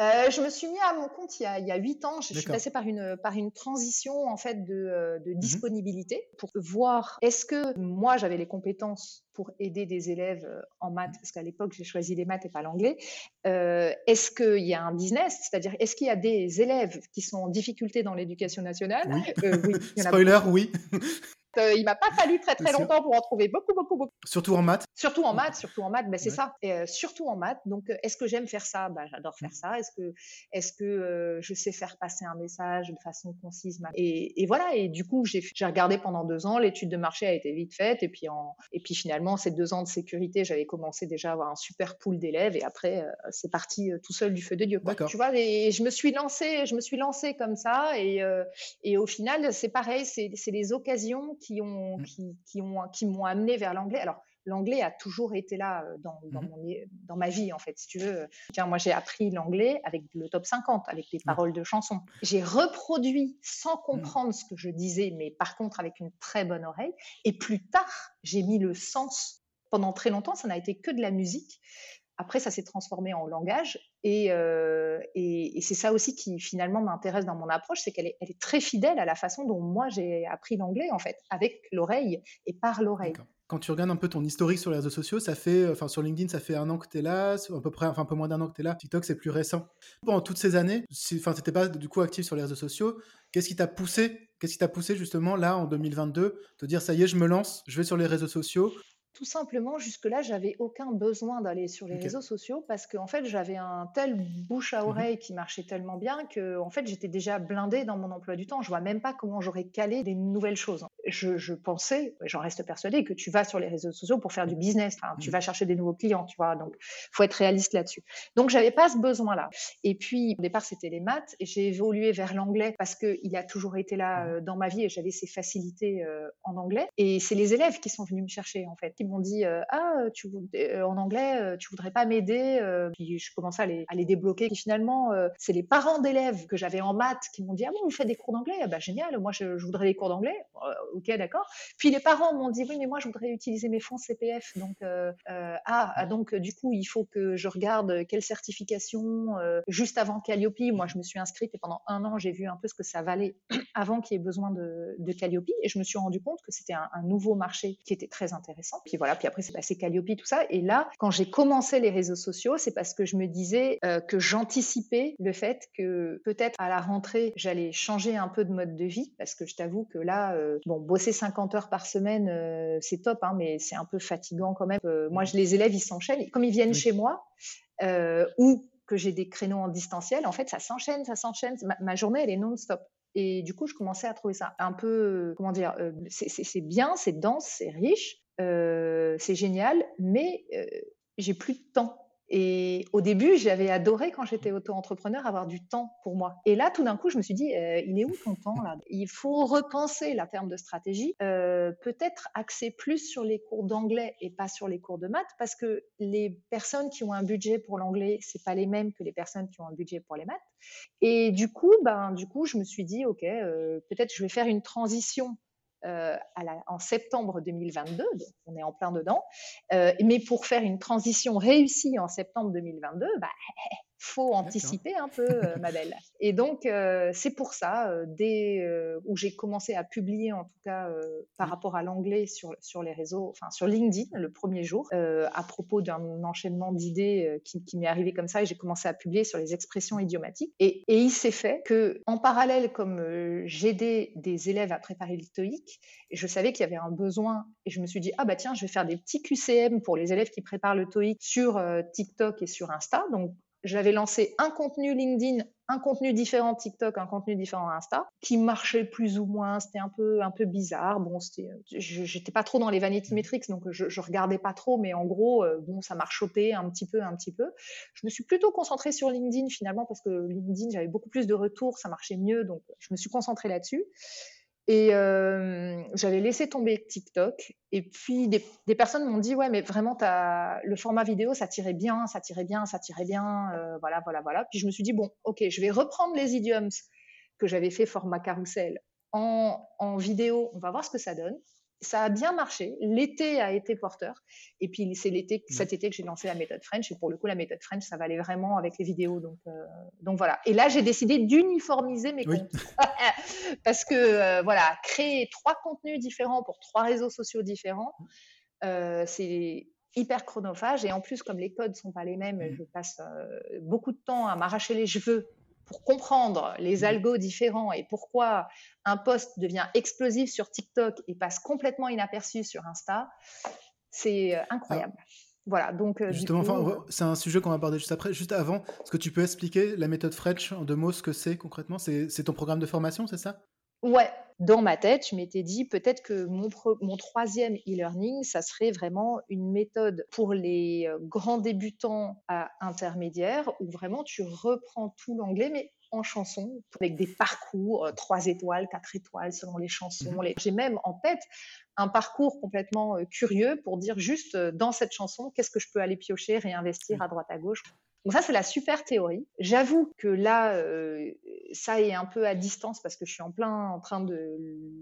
euh, je me suis mis à mon compte il y a, il y a 8 ans. Je suis passée par une, par une transition en fait de, euh, mmh disponibilité pour voir est-ce que moi j'avais les compétences pour aider des élèves euh, en maths, parce qu'à l'époque j'ai choisi les maths et pas l'anglais. Euh, est-ce qu'il y a un business, c'est-à-dire est-ce qu'il y a des élèves qui sont en difficulté dans l'éducation nationale? Oui. Euh, oui Spoiler, oui. Euh, il m'a pas fallu très très longtemps pour en trouver beaucoup, beaucoup, beaucoup. Surtout en maths Surtout en maths, surtout en maths, ben, c'est ça. Et, euh, surtout en maths. Donc, euh, est-ce que j'aime faire ça? Ben, J'adore faire ça. Est-ce que, est-ce que je sais faire passer un message de façon concise? Et, et, voilà. Et du coup, j'ai, j'ai regardé pendant deux ans. L'étude de marché a été vite faite. Et puis, en, et puis finalement, ces deux ans de sécurité, j'avais commencé déjà à avoir un super pool d'élèves. Et après, c'est parti tout seul du feu de Dieu. Tu vois, et je me suis lancée, je me suis lancée comme ça. Et, et au final, c'est pareil. C'est, c'est les occasions qui ont, mmh. qui, qui ont, qui m'ont amené vers l'anglais. Alors, l'anglais a toujours été là dans, dans, Mmh mon, dans ma vie, en fait, si tu veux. Tiens, moi, j'ai appris l'anglais avec le top 50, avec les paroles de chansons. J'ai reproduit sans Mmh. comprendre ce que je disais, mais par contre avec une très bonne oreille. Et plus tard, j'ai mis le sens. Pendant très longtemps, ça n'a été que de la musique. Après, ça s'est transformé en langage. Et, euh, et, c'est ça aussi qui finalement m'intéresse dans mon approche, c'est qu'elle est, très fidèle à la façon dont moi j'ai appris l'anglais, en fait, avec l'oreille et par l'oreille. Quand tu regardes un peu ton historique sur les réseaux sociaux, ça fait, enfin sur LinkedIn, ça fait un an que tu es là, à peu près, enfin un peu moins d'un an que tu es là. TikTok, c'est plus récent. Pendant toutes ces années, enfin, tu n'étais pas du coup actif sur les réseaux sociaux. Qu'est-ce qui t'a poussé, qu'est-ce qui t'a poussé justement là en 2022, te dire ça y est, je me lance, je vais sur les réseaux sociaux? Tout simplement, jusque-là, j'avais aucun besoin d'aller sur les réseaux sociaux parce qu'en fait, j'avais un tel bouche à Mhm. oreille qui marchait tellement bien que, en fait, j'étais déjà blindée dans mon emploi du temps. Je vois même pas comment j'aurais calé des nouvelles choses. Je, je pensais, j'en reste persuadée, que tu vas sur les réseaux sociaux pour faire du business. Tu Mhm. vas chercher des nouveaux clients, tu vois. Donc, faut être réaliste là-dessus. Donc, j'avais pas ce besoin-là. Et puis, au départ, c'était les maths et j'ai évolué vers l'anglais parce que il a toujours été là euh, dans ma vie et j'avais ces facilités euh, en anglais. Et c'est les élèves qui sont venus me chercher, en fait. M'ont dit, euh, ah, tu, vou- euh, en anglais, euh, tu voudrais pas m'aider euh, Puis je commençais à les, à débloquer. Et finalement, euh, c'est les parents d'élèves que j'avais en maths qui m'ont dit, ah bon, vous faites des cours d'anglais? Ah bah, Génial, moi, je, voudrais des cours d'anglais. Euh, ok, d'accord. Puis les parents m'ont dit, oui, mais moi, je voudrais utiliser mes fonds CPF. Donc, euh, euh, ah, ah, donc, euh, du coup, il faut que je regarde quelle certification euh, juste avant Calliope. Moi, je me suis inscrite et pendant un an, j'ai vu un peu ce que ça valait avant qu'il y ait besoin de, Calliope. Et je me suis rendu compte que c'était un, nouveau marché qui était très intéressant. Voilà, puis après, c'est passé Calliope, tout ça. Et là, quand j'ai commencé les réseaux sociaux, c'est parce que je me disais euh, que j'anticipais le fait que peut-être à la rentrée, j'allais changer un peu de mode de vie. Parce que je t'avoue que là, euh, bon, bosser 50 heures par semaine, euh, c'est top, hein, mais c'est un peu fatigant quand même. Euh, moi, je, les élèves, ils s'enchaînent. Comme ils viennent Oui. chez moi, ou que j'ai des créneaux en distanciel, en fait, ça s'enchaîne, ça s'enchaîne. Ma, ma journée, elle est non-stop. Et du coup, je commençais à trouver ça un peu, comment dire, euh, c'est bien, c'est dense, c'est riche, euh, c'est génial, mais euh, j'ai plus de temps. Et au début, j'avais adoré quand j'étais auto-entrepreneur avoir du temps pour moi. Et là, tout d'un coup, je me suis dit, euh, il est où ton temps là? Il faut repenser la terme de stratégie, peut-être axer plus sur les cours d'anglais et pas sur les cours de maths, parce que les personnes qui ont un budget pour l'anglais, c'est pas les mêmes que les personnes qui ont un budget pour les maths. Et du coup, ben, du coup, je me suis dit, ok, peut-être je vais faire une transition euh, en septembre 2022, donc on est en plein dedans. Euh, mais pour faire une transition réussie en septembre 2022, bah, faut anticiper un peu, euh, ma belle. Et donc, euh, c'est pour ça, euh, dès euh, où j'ai commencé à publier, en tout cas par rapport à l'anglais sur, sur les réseaux, enfin sur LinkedIn, le premier jour, à propos d'un enchaînement d'idées qui, qui m'est arrivé comme ça, et j'ai commencé à publier sur les expressions idiomatiques. Et, et il s'est fait que, en parallèle, comme j'aidais des élèves à préparer le TOEIC, et je savais qu'il y avait un besoin, et je me suis dit, ah bah tiens, je vais faire des petits QCM pour les élèves qui préparent le TOEIC sur TikTok et sur Insta. Donc, j'avais lancé un contenu LinkedIn, un contenu différent TikTok, un contenu différent Insta, qui marchait plus ou moins. C'était un peu, un peu bizarre. Bon, je- j'étais pas trop dans les vanity metrics, donc je, je regardais pas trop, mais en gros, euh, bon, ça marchotait un petit peu, un petit peu. Je me suis plutôt concentrée sur LinkedIn finalement parce que LinkedIn, j'avais beaucoup plus de retours, ça marchait mieux, donc je me suis concentrée là-dessus. Et euh, j'avais laissé tomber TikTok. Et puis des, personnes m'ont dit ouais mais vraiment le format vidéo ça tirait bien, ça tirait bien, ça tirait bien, euh, voilà voilà voilà. Puis je me suis dit bon ok je vais reprendre les idioms que j'avais fait format carrousel en, en vidéo. On va voir ce que ça donne. Ça a bien marché. L'été a été porteur. Et puis c'est l'été, cet été que j'ai lancé la méthode French. Et pour le coup, la méthode French, ça valait vraiment avec les vidéos. Donc, euh, donc voilà. Et là, j'ai décidé d'uniformiser mes Oui. comptes. Parce que euh, voilà, créer trois contenus différents pour trois réseaux sociaux différents, euh, c'est hyper chronophage. Et en plus, comme les codes sont pas les mêmes, Mhm. je passe beaucoup de temps à m'arracher les cheveux pour comprendre les Mhm. algos différents et pourquoi un post devient explosif sur TikTok et passe complètement inaperçu sur Insta, c'est euh, incroyable. voilà, donc euh, Justement, coup, enfin, c'est un sujet qu'on va aborder juste après. Juste avant, est-ce que tu peux expliquer la méthode French en deux mots, ce que c'est concrètement? C'est ton programme de formation, c'est ça? Ouais, dans ma tête, je m'étais dit peut-être que mon, troisième e-learning, ça serait vraiment une méthode pour les euh, grands débutants à intermédiaires où vraiment tu reprends tout l'anglais, mais en chanson, avec des parcours, 3 étoiles, 4 étoiles selon les chansons. Mmh J'ai même en tête un parcours complètement curieux pour dire juste dans cette chanson, qu'est-ce que je peux aller piocher, réinvestir à droite à gauche. Donc ça, c'est la super théorie. J'avoue que là, ça est un peu à distance parce que je suis en plein en train de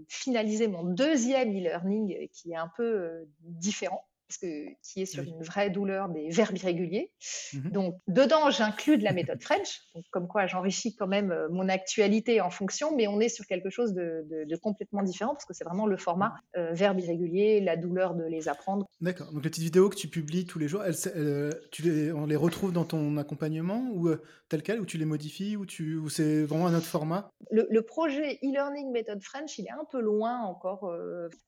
finaliser mon deuxième e-learning qui est un peu différent que, qui est sur une vraie douleur des verbes irréguliers. Mmh donc, dedans, j'inclus de la méthode French, donc, comme quoi j'enrichis quand même euh, mon actualité en fonction, mais on est sur quelque chose de, complètement différent parce que c'est vraiment le format euh, verbe irrégulier, la douleur de les apprendre. D'accord. Donc, les petites vidéos que tu publies tous les jours, elles, euh, tu les, on les retrouve dans ton accompagnement ou tel quel, ou tu les modifies, ou, tu, ou c'est vraiment un autre format? Le, projet e-learning méthode French, il est un peu loin encore.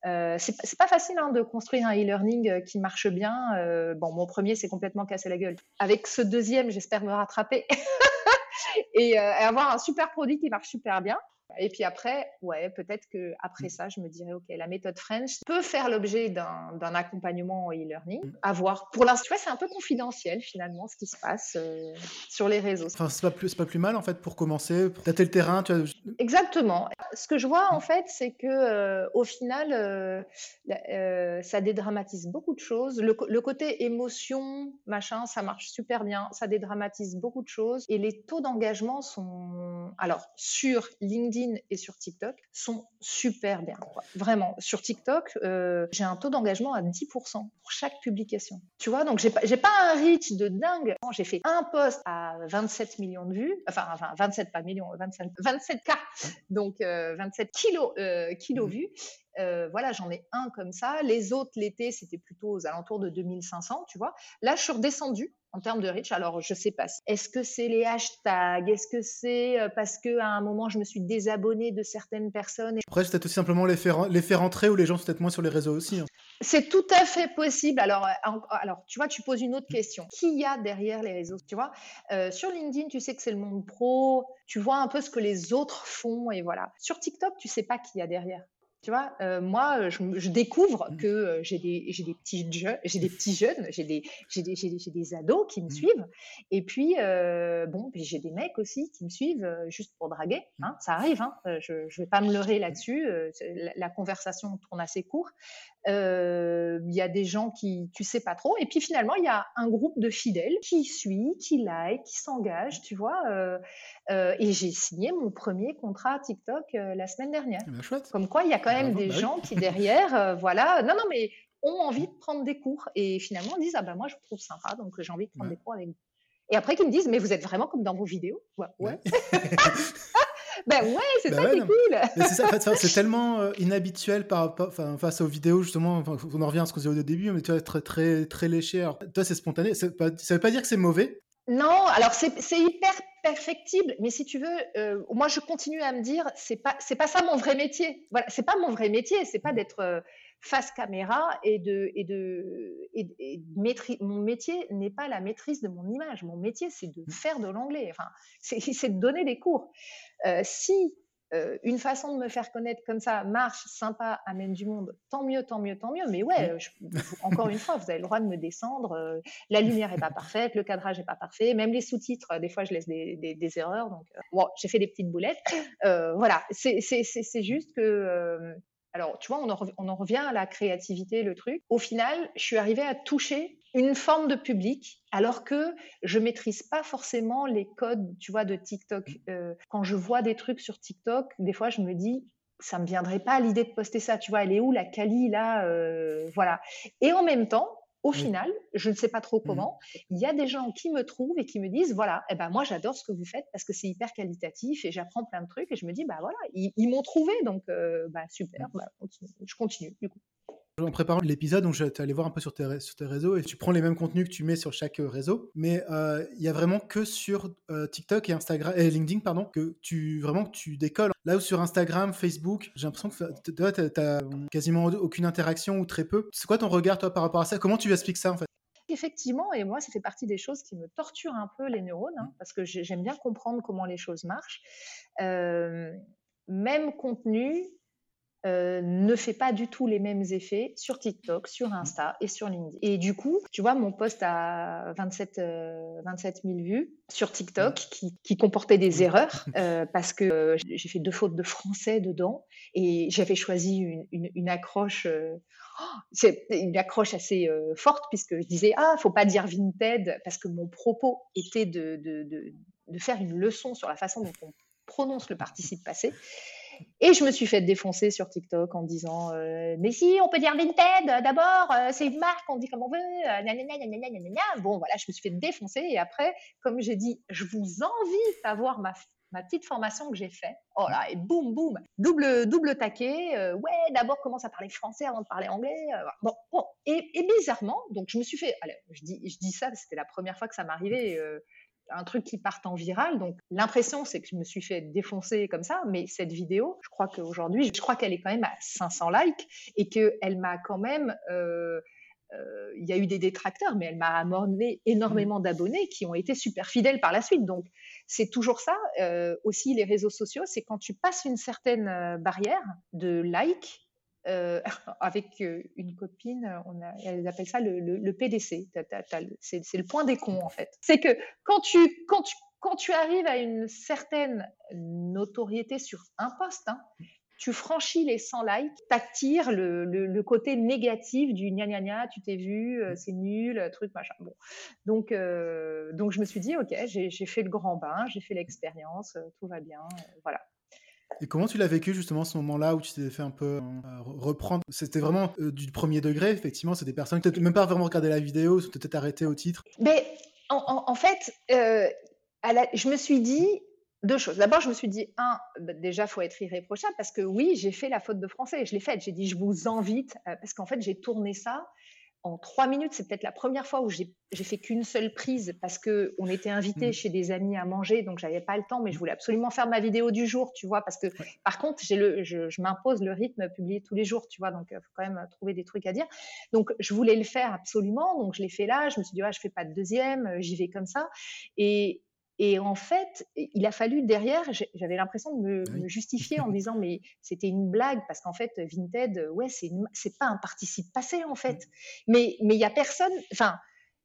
c'est pas facile hein, de construire un e-learning qui marche bien. Euh, bon, mon premier s'est complètement cassé la gueule. Avec ce deuxième, j'espère me rattraper et, euh, avoir un super produit qui marche super bien. Et puis après, ouais, peut-être que après ça, je me dirais, ok, la méthode French peut faire l'objet d'un accompagnement e-learning. Mm. À voir. Pour l'instant, c'est un peu confidentiel finalement ce qui se passe euh, sur les réseaux. Enfin, c'est pas plus, pas plus mal en fait pour commencer, pour tâter le terrain. Tu Exactement. Ce que je vois en fait, c'est que euh, au final, euh, ça dédramatise beaucoup de choses. Le, le, côté émotion, machin, ça marche super bien. Ça dédramatise beaucoup de choses et les taux d'engagement sont, alors sur LinkedIn et sur TikTok sont super bien. Vraiment, sur TikTok, euh, j'ai un taux d'engagement à 10% pour chaque publication. Tu vois, donc j'ai pas, pas un reach de dingue. J'ai fait un post à 27 millions de vues, enfin, enfin 27 pas millions, 27, 27 k, donc 27 euh, kilos, euh, kilos mmh. Vues. voilà, j'en ai un comme ça. Les autres, l'été, c'était plutôt aux alentours de 2500, tu vois. Là, je suis redescendue en termes de reach. Alors, je sais pas. Est-ce que c'est les hashtags? Est-ce que c'est euh, parce que à un moment je me suis désabonnée de certaines personnes Après, c'est peut-être aussi simplement les faire, les faire entrer ou les gens sont peut-être moins sur les réseaux aussi. Hein. C'est tout à fait possible. Alors, euh, alors, tu vois, tu poses une autre question. Qui y a derrière les réseaux Tu vois, euh, sur LinkedIn, tu sais que c'est le monde pro. Tu vois un peu ce que les autres font et voilà. Sur TikTok, tu sais pas qui y a derrière. Tu vois, euh, moi, je, découvre mmh. que euh, j'ai des, des, petits jeunes, j'ai des petits jeunes, j'ai des, des, des, ados qui me mmh. suivent. Et puis, euh, bon, j'ai des mecs aussi qui me suivent juste pour draguer. Mmh. Hein, ça arrive, hein, je ne vais pas me leurrer là-dessus. La, conversation tourne assez court. Il y a des gens qui, tu sais pas trop. Et puis finalement, il y a un groupe de fidèles qui suit, qui like, qui s'engage, tu vois. et j'ai signé mon premier contrat TikTok la semaine dernière. Eh ben, Comme quoi, il y a quand même des bah gens qui derrière, euh, voilà, non, non, mais ont envie de prendre des cours et finalement disent ah ben moi je trouve sympa donc j'ai envie de prendre des cours avec vous. Et après qu'ils me disent mais vous êtes vraiment comme dans vos vidéos. Ouais. ouais. ben ouais, c'est bah ça qui est cool. c'est tellement euh, inhabituel par, enfin, face aux vidéos justement. on en revient à ce qu'on disait au début, mais tu vois très très très léché. Alors, toi c'est spontané. Ça veut pas dire que c'est mauvais? Non, alors c'est hyper perfectible, mais si tu veux, euh, moi je continue à me dire, c'est pas c'est pas ça mon vrai métier. Voilà, c'est pas mon vrai métier, c'est pas d'être euh, face caméra et de et de et, mon métier n'est pas la maîtrise de mon image. Mon métier c'est de mmh. faire de l'anglais. Enfin, c'est de donner des cours. Euh, si euh, une façon de me faire connaître comme ça marche, sympa, amène du monde, tant mieux, tant mieux, tant mieux. Mais ouais, mmh. encore une fois, vous avez le droit de me descendre. Euh, la lumière est pas parfaite, le cadrage est pas parfait, même les sous-titres, euh, des fois je laisse des, des, erreurs. Donc, bon, j'ai fait des petites boulettes. voilà, c'est juste que alors, tu vois, on en, revient à la créativité, le truc. Au final, je suis arrivée à toucher une forme de public, alors que je maîtrise pas forcément les codes, tu vois, de TikTok. Euh, quand je vois des trucs sur TikTok, des fois, je me dis, ça me viendrait pas l'idée de poster ça. Tu vois, elle est où la Kali là euh, Voilà. Et en même temps, au final, je ne sais pas trop mmh. comment, il y a des gens qui me trouvent et qui me disent voilà, eh ben moi j'adore ce que vous faites parce que c'est hyper qualitatif et j'apprends plein de trucs et je me dis bah voilà, ils, m'ont trouvé donc euh, bah super, mmh. bah, je continue du coup. En préparant l'épisode, donc j'étais allé voir un peu sur tes, réseaux et tu prends les mêmes contenus que tu mets sur chaque euh, réseau, mais euh, il y a vraiment que sur euh, TikTok et Instagram et LinkedIn pardon que tu vraiment que tu décolles. Là où sur Instagram, Facebook, j'ai l'impression que toi t'as quasiment aucune interaction ou très peu. C'est quoi ton regard toi par rapport à ça? Comment tu expliques ça en fait? Effectivement, et moi, ça fait partie des choses qui me torturent un peu les neurones, hein, parce que j'aime bien comprendre comment les choses marchent. même contenu, euh, ne fait pas du tout les mêmes effets sur TikTok, sur Insta et sur LinkedIn. Et du coup, tu vois, mon post a 27, 27 000 vues sur TikTok qui, comportait des erreurs euh, parce que euh, j'ai fait deux fautes de français dedans et j'avais choisi une, accroche. Oh, c'est une accroche assez forte puisque je disais ah faut pas dire Vinted parce que mon propos était de, de, de, de faire une leçon sur la façon dont on prononce le participe passé et je me suis fait défoncer sur TikTok en disant euh, Mais si, on peut dire Vinted euh, d'abord, euh, c'est une marque, on dit comme on veut. bon, voilà, je me suis fait défoncer. Et après, comme j'ai dit, je vous envie d'avoir ma, ma petite formation que j'ai faite. Oh là, et boum, boum, double, double taquet. ouais, d'abord, commence à parler français avant de parler anglais. bon, bon. Et, et, bizarrement, donc je me suis fait. Allez, je dis, je dis ça, c'était la première fois que ça m'arrivait un truc qui part en viral. Donc l'impression, c'est que je me suis fait défoncer comme ça, mais cette vidéo, je crois qu'aujourd'hui, je crois qu'elle est quand même à 500 likes et qu'elle m'a quand même... Euh, euh, il y a eu des détracteurs, mais elle m'a amené énormément d'abonnés qui ont été super fidèles par la suite. Donc, c'est toujours ça. Euh, aussi, les réseaux sociaux, c'est quand tu passes une certaine barrière de likes, euh, avec euh, une copine, on a, elle appelle ça le, PDC. C'est le point des cons, en fait. C'est que quand tu, arrives à une certaine notoriété sur un poste, hein, tu franchis les 100 likes, t'attires le, le, côté négatif du gna gna gna, tu t'es vu, euh, c'est nul, truc machin. Donc je me suis dit, ok, j'ai fait le grand bain, j'ai fait l'expérience, tout va bien, voilà. Et comment tu l'as vécu justement ce moment-là où tu t'es fait un peu euh, reprendre? C'était vraiment euh, du premier degré, effectivement, c'est des personnes qui n'ont même pas vraiment regardé la vidéo, sont peut-être arrêtées au titre. Mais en, fait, euh, je me suis dit deux choses. D'abord, je me suis dit, un, bah, déjà, faut être irréprochable parce que oui, j'ai fait la faute de français, je l'ai faite. J'ai dit, je vous invite, parce qu'en fait, j'ai tourné ça en trois minutes. C'est peut-être la première fois où j'ai fait qu'une seule prise parce que on était invité mmh. chez des amis à manger, donc j'avais pas le temps, mais je voulais absolument faire ma vidéo du jour, tu vois, parce que par contre, j'ai le, je, m'impose le rythme publié tous les jours, tu vois, donc euh, faut quand même trouver des trucs à dire. Donc je voulais le faire absolument, donc je l'ai fait là. Je me suis dit, ouais, je fais pas de deuxième, euh, j'y vais comme ça. Et, et en fait, il a fallu derrière, j'avais l'impression de me, justifier en disant mais c'était une blague parce qu'en fait Vinted, ouais, c'est c'est pas un participe passé en fait. Mmh. Mais mais il y a personne, enfin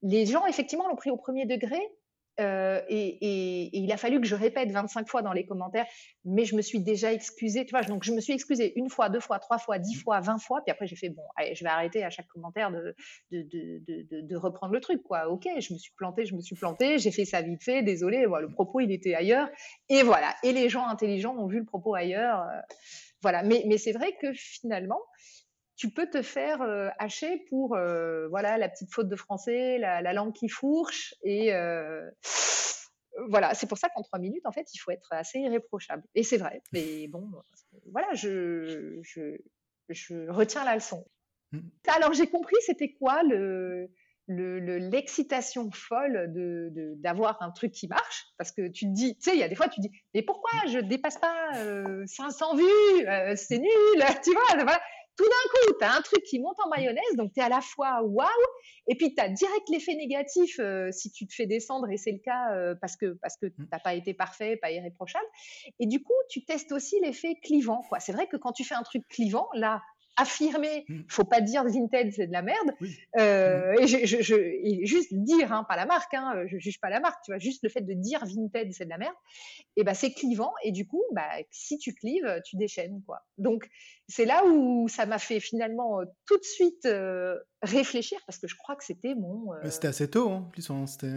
les gens effectivement l'ont pris au premier degré euh, et, il a fallu que je répète 25 fois dans les commentaires, mais je me suis déjà excusée, tu vois, donc je me suis excusée une fois, deux fois, trois fois, dix fois, vingt fois, puis après j'ai fait, bon, je vais arrêter à chaque commentaire de, reprendre le truc. Ok, je me suis plantée, je me suis plantée, j'ai fait ça vite fait, désolé, le propos, il était ailleurs, et voilà, et les gens intelligents ont vu le propos ailleurs, euh, voilà, mais c'est vrai que finalement, tu peux te faire euh, hacher pour euh, voilà la petite faute de français, la, langue qui fourche et euh, voilà, c'est pour ça qu'en trois minutes, en fait, il faut être assez irréprochable. Et c'est vrai. Mais bon, voilà, je, je, retiens la leçon. Mmh. Alors j'ai compris, c'était quoi le l'excitation folle de d'avoir un truc qui marche parce que tu te dis tu sais il y a des fois tu te dis mais pourquoi je dépasse pas 500 vues c'est nul tu vois voilà tout d'un coup, tu as un truc qui monte en mayonnaise, donc tu es à la fois waouh, et puis tu as direct l'effet négatif euh, si tu te fais descendre, et c'est le cas euh, parce que, parce que tu n'as pas été parfait, pas irréprochable. Et du coup, tu testes aussi l'effet clivant. C'est vrai que quand tu fais un truc clivant, là, affirmer, il mmh. faut pas dire Vinted c'est de la merde. Euh, mmh. et, je, je, juste dire, hein, pas la marque, hein, je juge pas la marque, tu vois, juste le fait de dire Vinted c'est de la merde, et ben c'est clivant et du coup, bah, si tu clives, tu déchaînes quoi. Donc c'est là où ça m'a fait finalement euh, tout de suite euh, réfléchir parce que je crois que c'était mon. C'était assez tôt, hein, plus c'était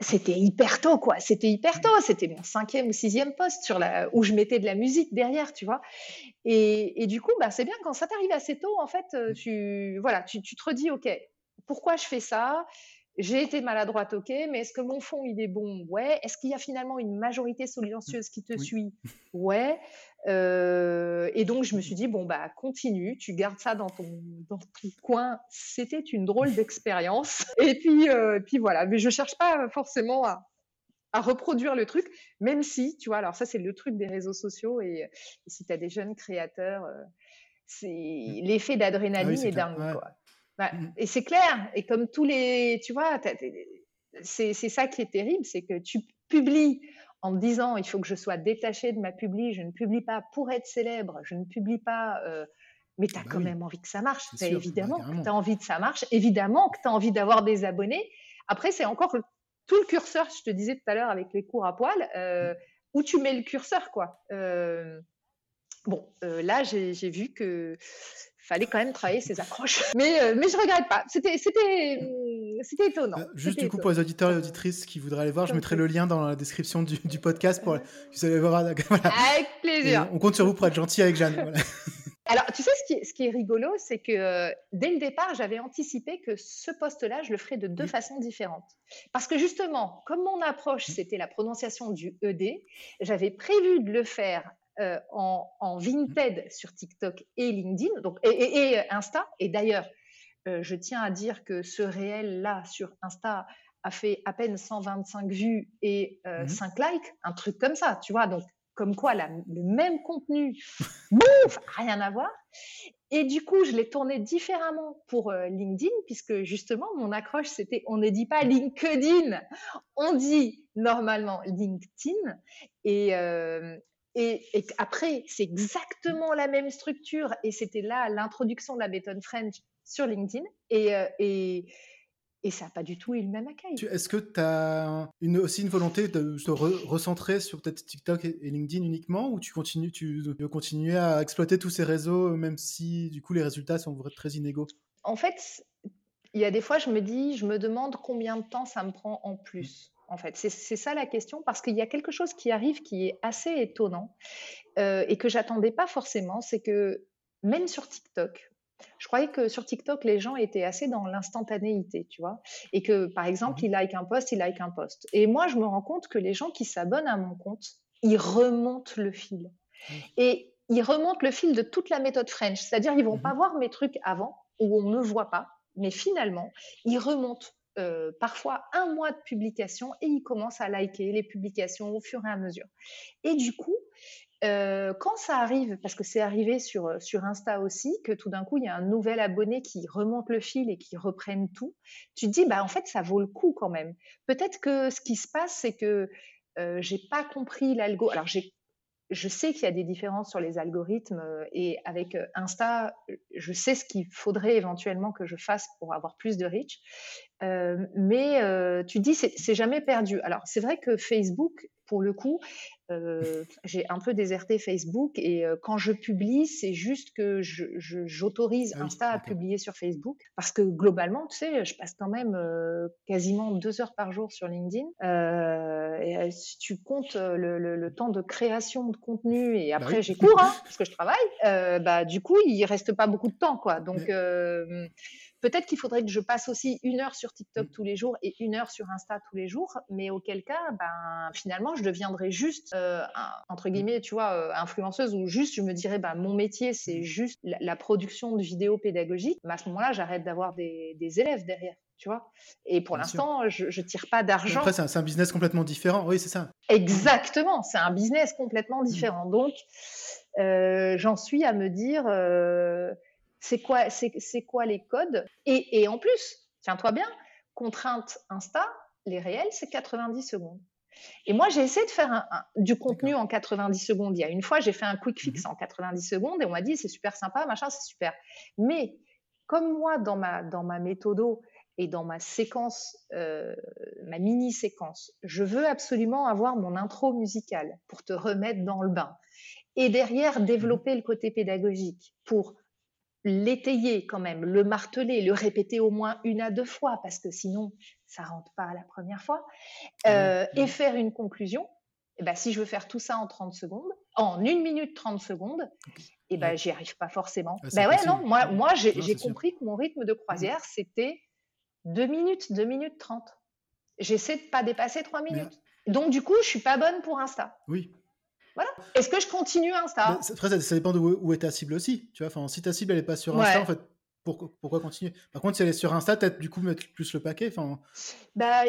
c'était hyper tôt, quoi. C'était hyper tôt. C'était mon cinquième ou sixième poste sur la, où je mettais de la musique derrière, tu vois. Et, et du coup, bah, c'est bien quand ça t'arrive assez tôt, en fait, euh, tu, voilà, tu, tu te redis, OK, pourquoi je fais ça? J'ai été maladroite, ok, mais est-ce que mon fond, il est bon? Ouais. Est-ce qu'il y a finalement une majorité silencieuse qui te suit? Ouais. Euh, et donc, je me suis dit, bon, bah, continue, tu gardes ça dans ton, dans ton coin. C'était une drôle d'expérience. Et puis, euh, puis voilà. Mais je cherche pas forcément à, à reproduire le truc, même si, tu vois, alors ça, c'est le truc des réseaux sociaux. Et, si tu as des jeunes créateurs, euh, c'est mmh. l'effet d'adrénaline ah est, dingue, quoi. Mmh. Et c'est clair. Et comme tous les, tu vois, c'est ça qui est terrible, c'est que tu publies en me disant il faut que je sois détachée de ma publi, je ne publie pas pour être célèbre, je ne publie pas. Euh, mais tu as bah quand même envie que ça marche. évidemment que tu as envie que ça marche, évidemment que tu as envie d'avoir des abonnés. Après, c'est encore tout le curseur, je te disais tout à l'heure avec les cours à poil, euh, où tu mets le curseur, quoi. Euh, bon, là, j'ai vu que fallait quand même travailler ses accroches. Mais, euh, mais je regrette pas. C'était, c'était, c'était étonnant. Euh, juste du coup, pour les auditeurs et auditrices qui voudraient aller voir, je mettrai le lien dans la description du, du podcast pour vous allez voir. Avec plaisir. on compte sur vous pour être gentil avec Jeanne. Alors, tu sais, ce qui est, ce qui est rigolo, c'est que euh, dès le départ, j'avais anticipé que ce poste-là, je le ferais de deux façons différentes. Parce que justement, comme mon approche, c'était la prononciation du ED, j'avais prévu de le faire euh, en, en, Vinted sur TikTok et LinkedIn, donc, et, Insta. Et d'ailleurs, euh, je tiens à dire que ce réel-là sur Insta a fait à peine 125 vues et 5 euh, mhm. likes, un truc comme ça, tu vois. Donc, comme quoi, le même contenu, bouf, rien à voir. Et du coup, je l'ai tourné différemment pour LinkedIn, puisque justement, mon accroche, c'était on ne dit pas LinkedIn, on dit normalement LinkedIn. Et, et, après, c'est exactement la même structure. Et c'était là l'introduction de la méthode French sur LinkedIn. Et, euh, et, et ça n'a pas du tout eu le même accueil. Est-ce que tu as une, aussi une volonté de se recentrer sur peut-être TikTok et, LinkedIn uniquement ou tu, continues, tu veux continuer à exploiter tous ces réseaux même si du coup les résultats sont très inégaux? En fait, il y a des fois, je me dis, je me demande combien de temps ça me prend en plus en fait. C'est ça la question, parce qu'il y a quelque chose qui arrive qui est assez étonnant euh, et que j'attendais pas forcément, c'est que même sur TikTok, je croyais que sur TikTok, les gens étaient assez dans l'instantanéité, tu vois, et que par exemple, mmh ils like un post, ils like un post. Et moi, je me rends compte que les gens qui s'abonnent à mon compte, ils remontent le fil. Mmh. Et ils remontent le fil de toute la méthode French, c'est-à-dire ils vont mmh pas voir mes trucs avant où on ne me voit pas, mais finalement, ils remontent euh, parfois un mois de publication et ils commencent à liker les publications au fur et à mesure. Et du coup, euh, quand ça arrive, parce que c'est arrivé sur, sur Insta aussi, que tout d'un coup, il y a un nouvel abonné qui remonte le fil et qui reprenne tout, tu te dis, bah, en fait, ça vaut le coup quand même. Peut-être que ce qui se passe, c'est que euh, j'ai pas compris l'algo. Alors, j'ai je sais qu'il y a des différences sur les algorithmes euh, et avec euh, Insta, je sais ce qu'il faudrait éventuellement que je fasse pour avoir plus de reach. Euh, mais tu dis, c'est jamais perdu. Alors, c'est vrai que Facebook, pour le coup, euh, j'ai un peu déserté Facebook et euh, quand je publie, c'est juste que j'autorise je, ah Insta à publier sur Facebook parce que globalement, tu sais, je passe quand même euh, quasiment deux heures par jour sur LinkedIn. et si tu comptes le, le, le, temps de création de contenu et bah après j'ai cours hein, parce que je travaille, bah du coup il reste pas beaucoup de temps quoi. Donc Peut-être qu'il faudrait que je passe aussi une heure sur TikTok mmh. tous les jours et une heure sur Insta tous les jours, mais auquel cas, ben, finalement, je deviendrai juste, euh, entre mmh. guillemets, tu vois, euh, influenceuse ou juste, je me dirais, ben, mon métier, c'est mmh. juste la, production de vidéos pédagogiques. Mais à ce moment-là, j'arrête d'avoir des, élèves derrière. Tu vois Et pour l'instant, je, ne tire pas d'argent. Après, c'est un, business complètement différent. Oui, c'est ça. Exactement. C'est un business complètement différent. Donc, euh, j'en suis à me dire, c'est quoi, c'est, quoi les codes? Et, et en plus, tiens-toi bien, contrainte Insta, les réels, c'est 90 secondes. Et moi, j'ai essayé de faire un, du contenu en 90 secondes. Il y a une fois, j'ai fait un quick fix mhm. en 90 secondes et on m'a dit c'est super sympa, machin, c'est super. Mais comme moi, dans ma, dans ma méthodo et dans ma séquence, euh, ma mini séquence, je veux absolument avoir mon intro musicale pour te remettre dans le bain. Et derrière, développer le côté pédagogique pour l'étayer quand même, le marteler, le répéter au moins une à deux fois, parce que sinon, ça rentre pas à la première fois, euh, et faire une conclusion. Eh ben, si je veux faire tout ça en 30 secondes, en 1 minute 30 secondes, et eh ben, j'y arrive pas forcément. Ah, ben ouais, non, moi, moi j'ai compris que mon rythme de croisière, c'était 2 minutes, 2 minutes 30. J'essaie de pas dépasser 3 minutes. Donc, du coup, je suis pas bonne pour Insta. Oui, est-ce que je continue Insta Après, ça, dépend de où, est ta cible aussi. Tu vois, enfin, si ta cible elle est pas sur Insta, en fait, pourquoi, continuer? Par contre, si elle est sur Insta, peut-être du coup mettre plus le paquet. Enfin. Bah,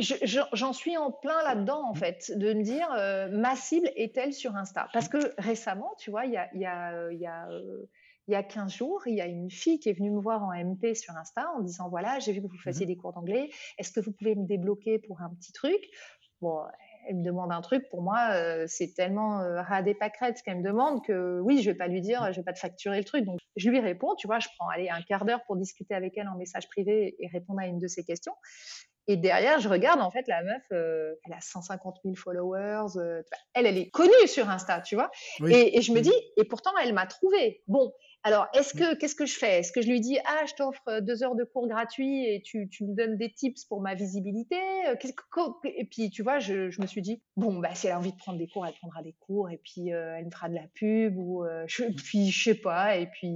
j'en suis en plein là-dedans en fait, de me dire euh, ma cible est-elle sur Insta? Parce que récemment, tu vois, il y a, y a, y a euh, il y a 15 jours, il y a une fille qui est venue me voir en MP sur Insta en disant voilà, j'ai vu que vous faisiez mmh des cours d'anglais, est-ce que vous pouvez me débloquer pour un petit truc? Bon, elle me demande un truc, pour moi, euh, c'est tellement euh, ras des pâquerettes qu'elle me demande que oui, je vais pas lui dire, je vais pas te facturer le truc. Donc, je lui réponds, tu vois, je prends allez, un quart d'heure pour discuter avec elle en message privé et répondre à une de ses questions. Et derrière, je regarde, en fait, la meuf, euh, elle a 150 000 followers. elle, elle est connue sur Insta, tu vois. Et, et, je me dis, et pourtant, elle m'a trouvé. Bon, alors, est-ce que qu'est-ce que je fais? Est-ce que je lui dis ah je t'offre euh, deux heures de cours gratuits et tu, tu me donnes des tips pour ma visibilité euh, Et puis tu vois, je, je, me suis dit bon bah si elle a envie de prendre des cours, elle prendra des cours et puis euh, elle me fera de la pub ou je, puis je sais pas et puis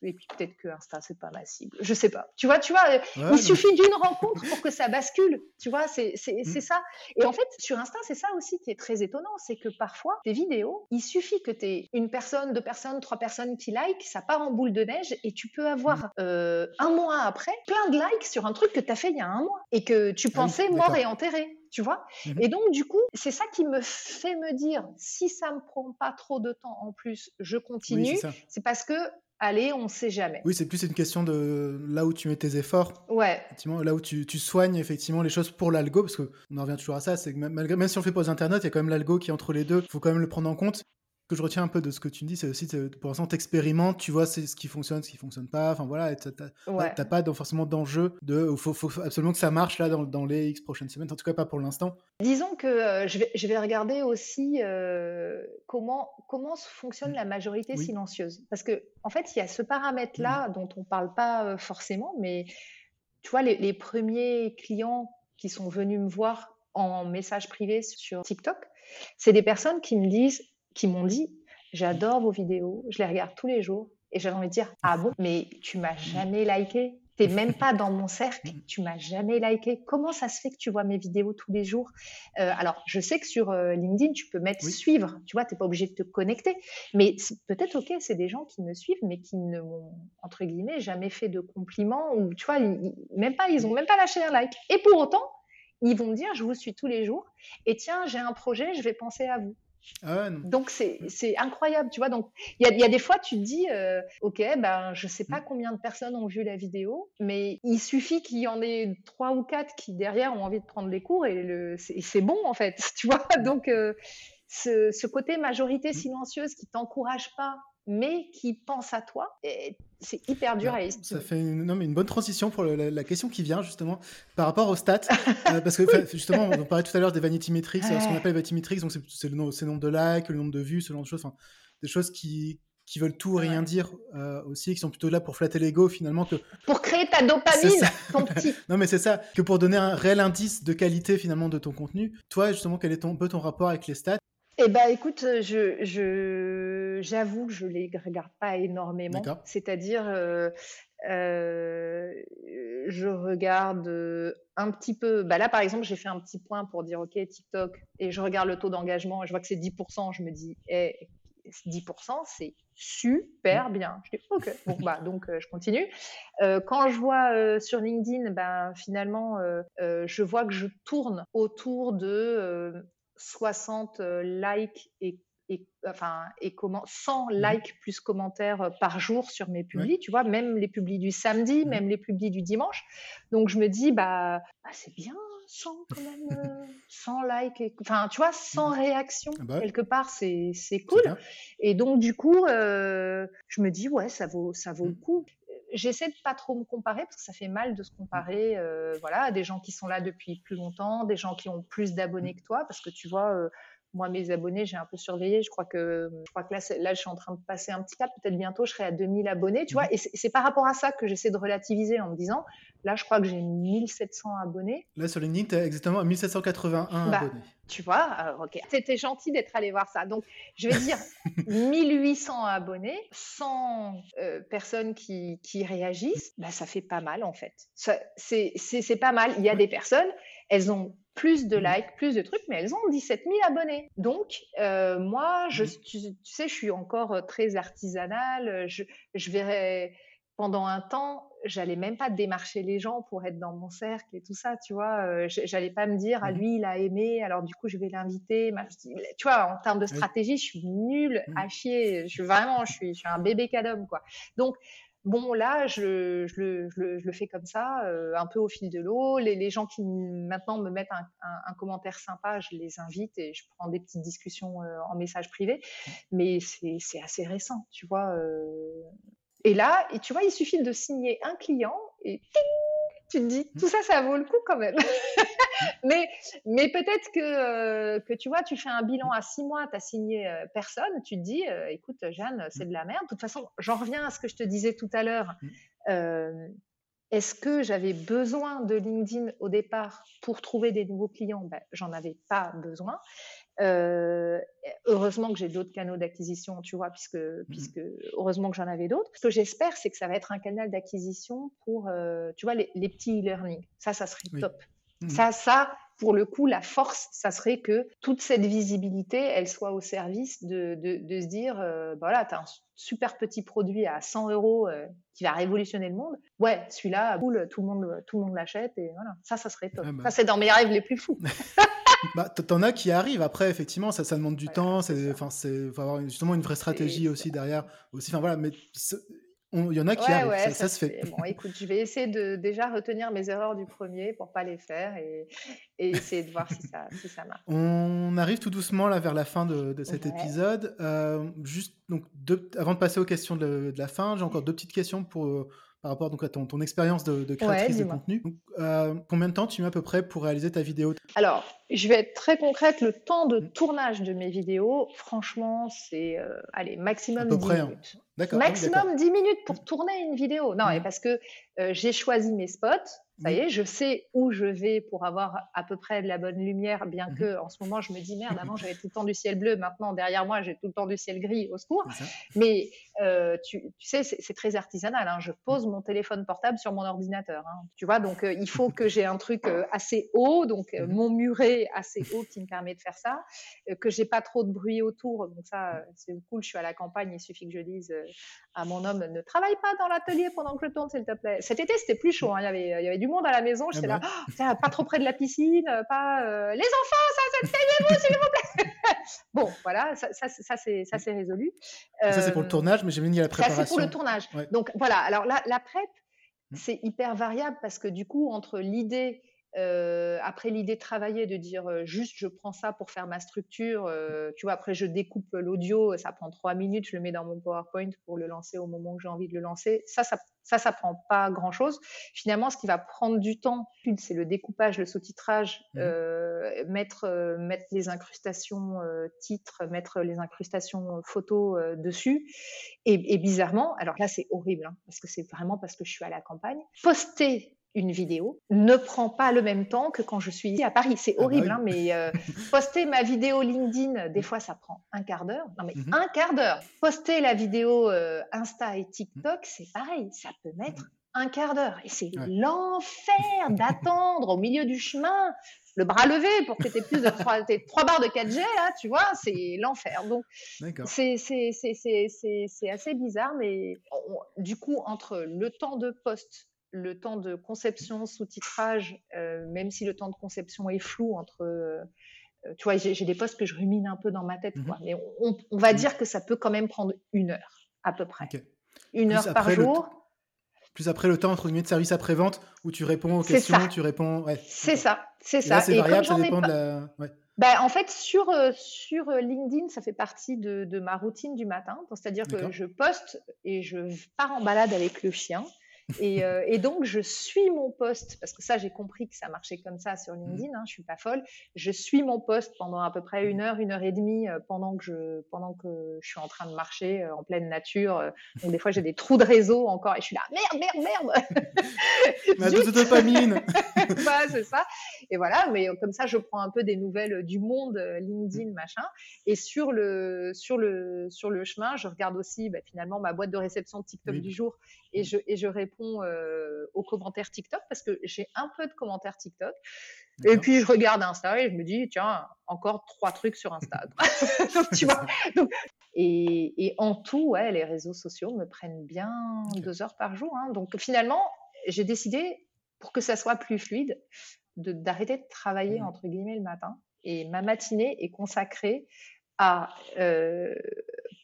et puis peut-être que Insta c'est pas ma cible, je sais pas. Tu vois, tu vois, il suffit d'une rencontre pour que ça bascule. Tu vois, c'est c'est mmh. ça. Et en fait sur Insta c'est ça aussi qui est très étonnant, c'est que parfois tes vidéos, il suffit que tu aies une personne, deux personnes, trois personnes qui like ça part en boule de neige et tu peux avoir mmh. euh, un mois après plein de likes sur un truc que tu as fait il y a un mois et que tu ah pensais mort et enterré. Tu vois mmh Et donc, du coup, c'est ça qui me fait me dire si ça me prend pas trop de temps en plus, je continue. c'est parce que allez, on sait jamais. Oui, c'est plus une question de là où tu mets tes efforts. Ouais. Effectivement, là où tu, soignes effectivement les choses pour l'algo, parce qu'on en revient toujours à ça, c'est que malgré, même si on fait aux internet, il y a quand même l'algo qui est entre les deux. Il faut quand même le prendre en compte que je retiens un peu de ce que tu me dis, c'est aussi, pour l'instant, t'expérimentes, tu vois ce qui fonctionne, ce qui fonctionne pas. Enfin voilà, t'as pas forcément d'enjeu de, il faut, absolument que ça marche là dans, les X prochaines semaines. En tout cas, pas pour l'instant. Disons que euh, je, vais, je, vais, regarder aussi euh, comment, comment fonctionne la majorité silencieuse. Parce que, en fait, il y a ce paramètre-là mmh. dont on parle pas euh, forcément, mais tu vois, les, les premiers clients qui sont venus me voir en message privé sur TikTok, c'est des personnes qui me disent qui m'ont dit J'adore vos vidéos, je les regarde tous les jours. Et j'avais envie de dire Ah bon, mais tu m'as jamais liké T'es même pas dans mon cercle, tu m'as jamais liké. Comment ça se fait que tu vois mes vidéos tous les jours? Euh, Alors, je sais que sur euh, LinkedIn, tu peux mettre suivre, tu vois, t'es pas obligé de te connecter. Mais peut-être, ok, c'est des gens qui me suivent, mais qui ne m'ont, entre guillemets, jamais fait de compliments, ou tu vois, même pas, ils ont même pas lâché un like. Et pour autant, ils vont me dire, je vous suis tous les jours, et tiens, j'ai un projet, je vais penser à vous. Ah donc c'est incroyable, tu vois. Donc il y a, des fois tu te dis, euh, ok, ben je sais pas mm. combien de personnes ont vu la vidéo, mais il suffit qu'il y en ait trois ou quatre qui derrière ont envie de prendre les cours et c'est bon en fait, tu vois. Donc euh, ce, côté majorité mm. silencieuse qui t'encourage pas mais qui pense à toi. c'est hyper dur à Ça fait une, non, mais une bonne transition pour la, question qui vient justement par rapport aux stats. Euh, parce que justement, on parlait tout à l'heure des vanity metrics, ce qu'on appelle vanity metrics, donc c'est le, nombre de likes, le nombre de vues, ce genre de choses, des choses qui, qui veulent tout rien dire euh, aussi, qui sont plutôt là pour flatter l'ego finalement que pour créer ta dopamine, ton petit. non mais c'est ça, que pour donner un réel indice de qualité finalement de ton contenu. Toi justement, quel est ton, un peu ton rapport avec les stats? Eh ben, écoute, je, je, j'avoue que je les regarde pas énormément. C'est-à-dire, euh, euh, je regarde un petit peu. Bah là, par exemple, j'ai fait un petit point pour dire, OK, TikTok, et je regarde le taux d'engagement, et je vois que c'est 10%. Je me dis, eh, 10%, c'est super bien. Je dis, OK, bon, bah, donc euh, je continue. Euh, quand je vois euh, sur LinkedIn, ben, finalement, je vois que je tourne autour de 60 euh, likes et, enfin, et comment, 100 mmh likes plus commentaires euh, par jour sur mes publis, tu vois, même les publis du samedi, mmh même les publis du dimanche. Donc je me dis, bah, bah c'est bien, 100 quand même, 100 euh, likes, enfin, tu vois, 100 mmh réactions, ah bah quelque part, c'est cool. Et donc, du coup, je me dis, ouais, ça vaut, ça vaut le coup j'essaie de pas trop me comparer parce que ça fait mal de se comparer euh, voilà, à des gens qui sont là depuis plus longtemps, des gens qui ont plus d'abonnés que toi parce que tu vois, euh, moi, mes abonnés, j'ai un peu surveillé. Je crois que, je crois que là, là, je suis en train de passer un petit cap. Peut-être bientôt, je serai à 2000 abonnés, tu vois. Mhm. Et c'est par rapport à ça que j'essaie de relativiser en me disant, là, je crois que j'ai 1700 abonnés. Là, sur LinkedIn, tu as exactement 1781 bah, abonnés. Tu vois, ok. C'était gentil d'être allé voir ça. Donc, je vais dire 1800 abonnés, 100 euh, personnes qui, qui réagissent. Bah, ça fait pas mal, en fait. C'est pas mal. Il y a des personnes, elles ont plus de mmh. likes, plus de trucs, mais elles ont 17 000 abonnés. Donc, euh, moi, je, mmh. tu, sais, je suis encore euh, très artisanale. Je, je verrais pendant un temps, j'allais même pas démarcher les gens pour être dans mon cercle et tout ça, tu vois. Euh, j'allais pas me dire, ah mmh. lui, il a aimé, alors du coup, je vais l'inviter. Tu vois, en termes de stratégie, je suis nulle à chier. Je suis vraiment, je suis, je suis un bébé cadom, quoi. Donc, Bon, là, je, le, fais comme ça, un peu au fil de l'eau. Les, gens qui maintenant me mettent un, commentaire sympa, je les invite et je prends des petites discussions en message privé. Mais c'est assez récent, tu vois. Et là, tu vois, il suffit de signer un client et tu te dis, tout ça, ça vaut le coup quand même. mais mais peut-être que, euh, que tu vois, tu fais un bilan à six mois, tu as signé euh, personne, tu te dis, euh, écoute, Jeanne, c'est de la merde. De toute façon, j'en reviens à ce que je te disais tout à l'heure. Mmh. Est-ce que j'avais besoin de LinkedIn au départ pour trouver des nouveaux clients? Ben, J'en avais pas besoin. Euh, heureusement que j'ai d'autres canaux d'acquisition, tu vois, puisque, mmh puisque heureusement que j'en avais d'autres. Ce que j'espère, c'est que ça va être un canal d'acquisition pour, euh, tu vois, les, petits e-learning. Ça, ça serait top. Mmh ça, ça, pour le coup, la force, ça serait que toute cette visibilité, elle soit au service de, de, se dire, euh, bah voilà, tu as un super petit produit à 100 euros qui va révolutionner le monde. Ouais, celui-là, cool, tout le monde, tout le monde l'achète et voilà. Ça, ça serait top. Bah ça, c'est dans mes rêves les plus fous. bah, t'en as qui arrivent. Après, effectivement, ça, ça demande du temps. C'est, enfin, c'est, faut avoir justement une vraie stratégie aussi derrière. Aussi, enfin voilà, mais il y en a qui arrivent. ça, se fait. Bon, écoute, je vais essayer de déjà retenir mes erreurs du premier pour pas les faire et, essayer de voir si ça, si ça marche. On arrive tout doucement là vers la fin de, de cet épisode. Euh, juste donc, avant de passer aux questions de, de la fin, j'ai encore deux petites questions pour par rapport donc, à ton, ton expérience de, créatrice de contenu. Euh, combien de temps tu mets à peu près pour réaliser ta vidéo? Alors, je vais être très concrète. Le temps de mmh. tournage de mes vidéos, franchement, c'est euh, allez, maximum 10 hein. minutes. Maximum 10 minutes pour tourner une vidéo. Non, et mmh. parce que euh, j'ai choisi mes spots. Ça y est, je sais où je vais pour avoir à peu près de la bonne lumière, bien mmh que en ce moment je me dis merde, avant j'avais tout le temps du ciel bleu, maintenant derrière moi j'ai tout le temps du ciel gris, au secours. Mais euh, tu, sais, c'est très artisanal. Hein. Je pose mon téléphone portable sur mon ordinateur. Hein. Tu vois, donc euh, il faut que j'ai un truc assez haut, donc mon muret assez haut qui me permet de faire ça, que j'ai pas trop de bruit autour. Donc ça, c'est cool. Je suis à la campagne, il suffit que je dise à mon homme ne travaille pas dans l'atelier pendant que je tourne, s'il te plaît. Cet été, c'était plus chaud. Hein. Il, y avait, il y avait du monde à la maison. J'étais ah là, bah. pas trop près de la piscine, pas euh, les enfants, ça, ça vous s'il vous plaît. bon, voilà, ça, ça, ça c'est résolu. ça, c'est pour le euh, tournage, mais j'ai mis la préparation. Ça, c'est pour le tournage. Donc voilà, alors la, la prep, mmh. c'est hyper variable parce que du coup, entre l'idée euh, après l'idée de travailler, de dire euh, juste je prends ça pour faire ma structure, euh, tu vois, après je découpe l'audio, ça prend trois minutes, je le mets dans mon PowerPoint pour le lancer au moment où j'ai envie de le lancer. Ça, ça, ça, ça prend pas grand chose. Finalement, ce qui va prendre du temps, c'est le découpage, le sous-titrage, mmh mettre, mettre les incrustations titres, mettre les incrustations photos dessus. Et, et, bizarrement, alors là c'est horrible, hein, parce que c'est vraiment parce que je suis à la campagne, poster une vidéo ne prend pas le même temps que quand je suis ici à Paris. C'est ah bah horrible, hein, mais euh, poster ma vidéo LinkedIn, des fois, ça prend un quart d'heure. Non, mais mhm. un quart d'heure. Poster la vidéo euh, Insta et TikTok, c'est pareil. Ça peut mettre un quart d'heure. Et c'est l'enfer d'attendre au milieu du chemin le bras levé pour que tu aies plus de trois, trois barres de 4G, là, tu vois, c'est l'enfer. Donc, c'est assez bizarre, mais du coup, entre le temps de poste le temps de conception, sous-titrage, euh, même si le temps de conception est flou entre. Euh, tu vois, j'ai des postes que je rumine un peu dans ma tête, quoi. Mhm. Mais on, va mhm. dire que ça peut quand même prendre une heure, à peu près. Une heure par jour. Plus après le temps, entre guillemets, de service après-vente, où tu réponds aux questions, tu réponds. C'est ça, c'est ça. C'est variable, ça dépend de la. Ben, en fait, sur, euh, sur LinkedIn, ça fait partie de, de ma routine du matin. C'est-à-dire que je poste et je pars en balade avec le chien. Euh, et, donc, je suis mon poste, parce que ça, j'ai compris que ça marchait comme ça sur mmh. LinkedIn, hein, je suis pas folle. Je suis mon poste pendant à peu près une heure, une heure et demie, euh, pendant, que je, pendant que je suis en train de marcher euh, en pleine nature. donc, des fois, j'ai des trous de réseau encore, et je suis là, merde, merde, merde Ma dose de dopamine c'est ça. Et voilà, mais comme ça, je prends un peu des nouvelles du monde, LinkedIn, machin. Et sur le, sur le, sur le chemin, je regarde aussi bah, finalement ma boîte de réception de TikTok du jour et je, et je réponds euh, aux commentaires TikTok parce que j'ai un peu de commentaires TikTok. Et puis je regarde Insta et je me dis, tiens, encore trois trucs sur Insta. tu vois et, et, en tout, ouais, les réseaux sociaux me prennent bien deux heures par jour. Hein. Donc finalement, j'ai décidé, pour que ça soit plus fluide, d'arrêter de, travailler, mmh. entre guillemets, le matin. Et ma matinée est consacrée à euh,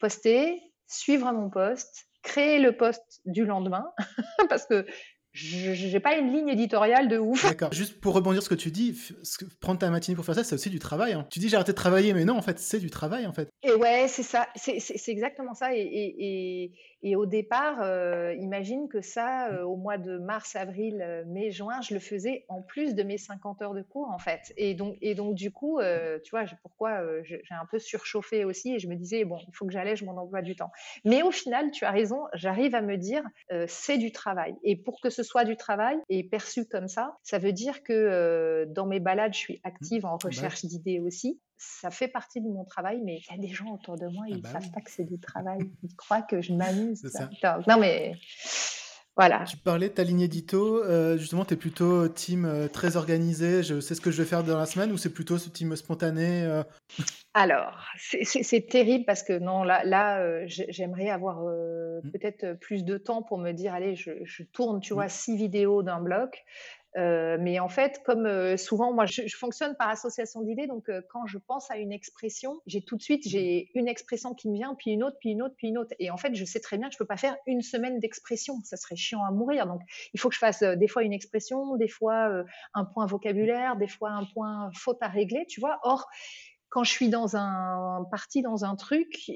poster, suivre mon poste, créer le poste du lendemain parce que je n'ai pas une ligne éditoriale de ouf. D'accord. Juste pour rebondir sur ce que tu dis, prendre ta matinée pour faire ça, c'est aussi du travail. Hein. Tu dis j'ai arrêté de travailler, mais non, en fait, c'est du travail, en fait. Et ouais, c'est ça. C'est exactement ça. Et, et, et au départ, euh, imagine que ça, euh, au mois de mars, avril, euh, mai, juin, je le faisais en plus de mes 50 heures de cours, en fait. Et donc, et donc du coup, tu vois, pourquoi j'ai un peu surchauffé aussi et je me disais, bon, il faut que j'allège mon emploi du temps. Mais au final, tu as raison, j'arrive à me dire, c'est du travail. Et pour que ce soit du travail et perçu comme ça, ça veut dire que dans mes balades, je suis active en bah recherche d'idées aussi. Ça fait partie de mon travail, mais il y a des gens autour de moi, ah ils ne bah savent pas que c'est du travail. Ils croient que je m'amuse. Non, mais voilà. Tu parlais de ta ligne édito. Euh, justement, tu es plutôt team euh, très organisé, je sais ce que je vais faire dans la semaine, ou c'est plutôt ce team spontané euh? Alors, c'est terrible parce que non, là, là j'aimerais avoir mmh. peut-être plus de temps pour me dire, allez, je, je tourne, tu mmh. vois, six vidéos d'un bloc. Euh, mais en fait, comme euh, souvent, moi, je, je, fonctionne par association d'idées. Donc, euh, quand je pense à une expression, j'ai tout de suite, j'ai une expression qui me vient, puis une autre, puis une autre, puis une autre. Et en fait, je sais très bien que je peux pas faire une semaine d'expression. Ça serait chiant à mourir. Donc, il faut que je fasse des fois une expression, des fois un point vocabulaire, des fois un point faute à régler, tu vois. Or, quand je suis dans un parti, dans un truc,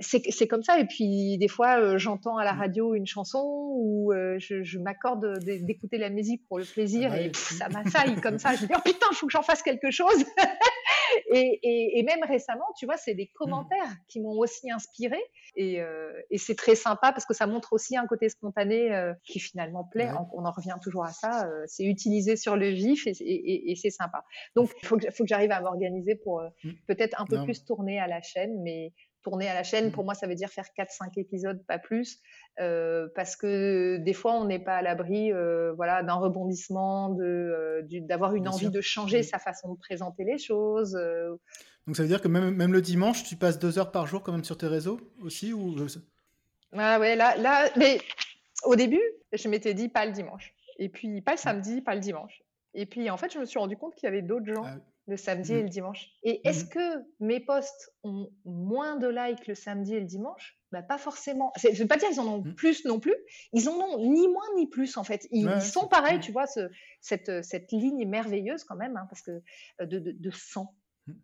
c'est comme ça. Et puis, des fois, euh, j'entends à la mmh. radio une chanson ou euh, je, m'accorde d'écouter la musique pour le plaisir ah et ça m'assaille comme ça. Je me dis, oh putain, il faut que j'en fasse quelque chose. et, même récemment, tu vois, c'est des mmh. commentaires qui m'ont aussi inspiré. Euh, et, c'est très sympa parce que ça montre aussi un côté spontané qui finalement plaît. On, en revient toujours à ça. c'est utilisé sur le vif et, c'est sympa. Donc, il faut que, faut que j'arrive à m'organiser pour mmh. peut-être un peu plus tourner à la chaîne, mais tourner à la chaîne, pour mmh. moi, ça veut dire faire 4-5 épisodes, pas plus, euh, parce que des fois, on n'est pas à l'abri euh, voilà, d'un rebondissement, de, euh, d'avoir une envie de changer mmh. sa façon de présenter les choses. Donc ça veut dire que même, même le dimanche, tu passes deux heures par jour quand même sur tes réseaux aussi ou... Ah ouais, là, là, mais au début, je m'étais dit pas le dimanche. Et puis pas le samedi, pas le dimanche. Et puis en fait, je me suis rendu compte qu'il y avait d'autres gens ah le samedi et mmh. le dimanche. Et mmh est-ce que mes posts ont moins de likes le samedi et le dimanche? Bah, Pas forcément. Je ne veux pas dire qu'ils en ont mmh. plus non plus. Ils en ont ni moins ni plus en fait. Ils, sont pareils, tu vois, ce, cette, cette, ligne merveilleuse quand même, hein, parce que euh, de, de, de sang,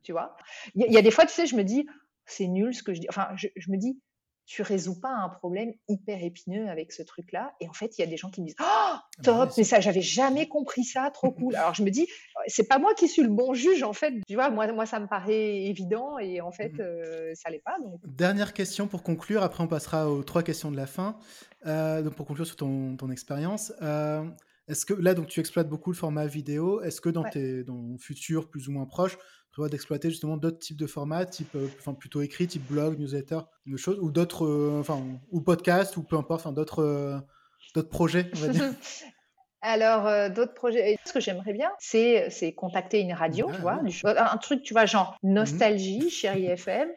tu vois. Il y, a des fois, tu sais, je me dis, c'est nul ce que je dis. Enfin, je, je me dis, tu résous pas un problème hyper épineux avec ce truc-là. Et en fait, il y a des gens qui me disent Oh, top, mais ça, j'avais jamais compris ça, trop cool. Alors je me dis, c'est pas moi qui suis le bon juge, en fait. Tu vois, moi, moi ça me paraît évident et en fait, mmh euh, ça l'est pas. Dernière question pour conclure, après on passera aux trois questions de la fin. Euh, donc pour conclure sur ton, ton expérience. Euh, est-ce que là, donc, tu exploites beaucoup le format vidéo Est-ce que dans tes dans futur plus ou moins proche, tu d'exploiter justement d'autres types de formats, type, euh, enfin plutôt écrit, type blog, newsletter, de choses, ou d'autres, euh, enfin, ou podcast, ou peu importe, d'autres, euh, d'autres projets, on va dire. Alors, d'autres projets. Ce que j'aimerais bien, c'est, c'est contacter une radio, tu vois, un truc, tu vois, genre mhm. Nostalgie, Chérie FM,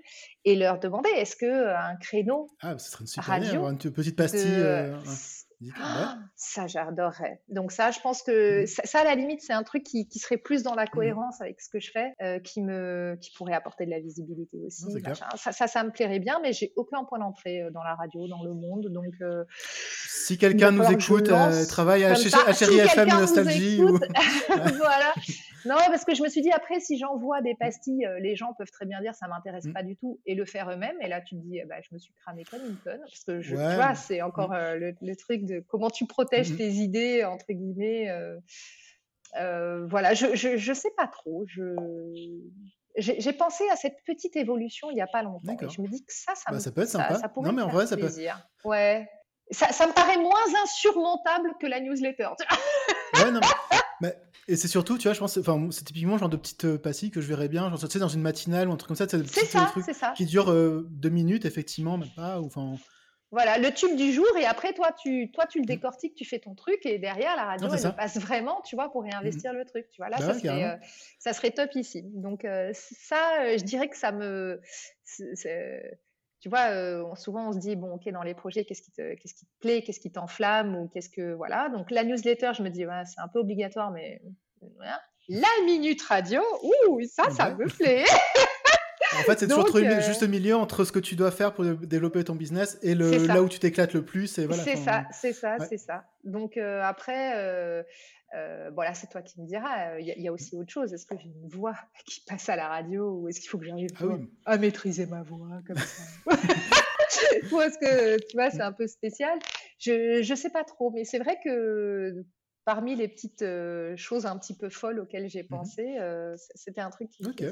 et leur demander est-ce que un créneau ah, ce serait une super radio, une petite pastille. Ah, ça, j'adorerais. Donc ça, je pense que mmh. ça, à la limite, c'est un truc qui, serait plus dans la mmh. cohérence avec ce que je fais, euh, qui me, qui pourrait apporter de la visibilité aussi. Ça, ça, ça, me plairait bien, mais j'ai aucun point d'entrée euh, dans la radio, dans le monde. Donc euh, si quelqu'un nous écoute, travaille à, chez, Chérie FM Nostalgie. voilà. Non, parce que je me suis dit après, si j'envoie des pastilles, les gens peuvent très bien dire ça m'intéresse mmh. pas du tout et le faire eux-mêmes. Et là, tu te dis, bah, je me suis cramé comme une tonne parce que je, tu vois, c'est encore le, le, truc de comment tu protèges mmh tes idées, entre guillemets. Euh, euh, voilà, je, je, sais pas trop. J'ai pensé à cette petite évolution il n'y a pas longtemps. Et je me dis que ça, ça, bah, ça peut être sympa. Ça, pourrait non, mais en vrai, ça plaisir. Peut... Ouais. Ça, ça, me paraît moins insurmontable que la newsletter. ouais, non, mais, et c'est surtout, tu vois, je pense, enfin, c'est typiquement genre de petites euh, pastilles que je verrais bien, genre, tu sais, dans une matinale ou un truc comme ça, c'est des petits trucs qui durent deux minutes, effectivement, même pas, ou enfin. Voilà, le tube du jour, et après, toi, tu, toi, tu le décortiques, tu fais ton truc, et derrière, la radio, elle passe vraiment, tu vois, pour réinvestir mmh. le truc. Tu vois, là, bah ça, serait, euh, ça, serait, top ici. Donc, euh, ça, euh, je dirais que ça me. Tu vois, souvent, on se dit, bon, OK, dans les projets, qu'est-ce qui te, qu'est-ce qui te plaît, qu'est-ce qui t'enflamme, ou qu'est-ce que. Voilà. Donc, la newsletter, je me dis, ouais, c'est un peu obligatoire, mais. Voilà. La minute radio, ouh, ça, ça me plaît. En fait, c'est toujours trouver le juste milieu entre ce que tu dois faire pour développer ton business et le, là où tu t'éclates le plus. Voilà, c'est ça, c'est ça, c'est ça. Donc après, euh, bon, là, c'est toi qui me diras. Il y, a aussi autre chose. Est-ce que j'ai une voix qui passe à la radio ou est-ce qu'il faut que j'arrive ah à maîtriser ma voix comme ça est-ce que, tu vois, c'est un peu spécial? Je ne sais pas trop, mais c'est vrai que parmi les petites choses un petit peu folles auxquelles j'ai mmh pensé, c'était un truc qui. Ok.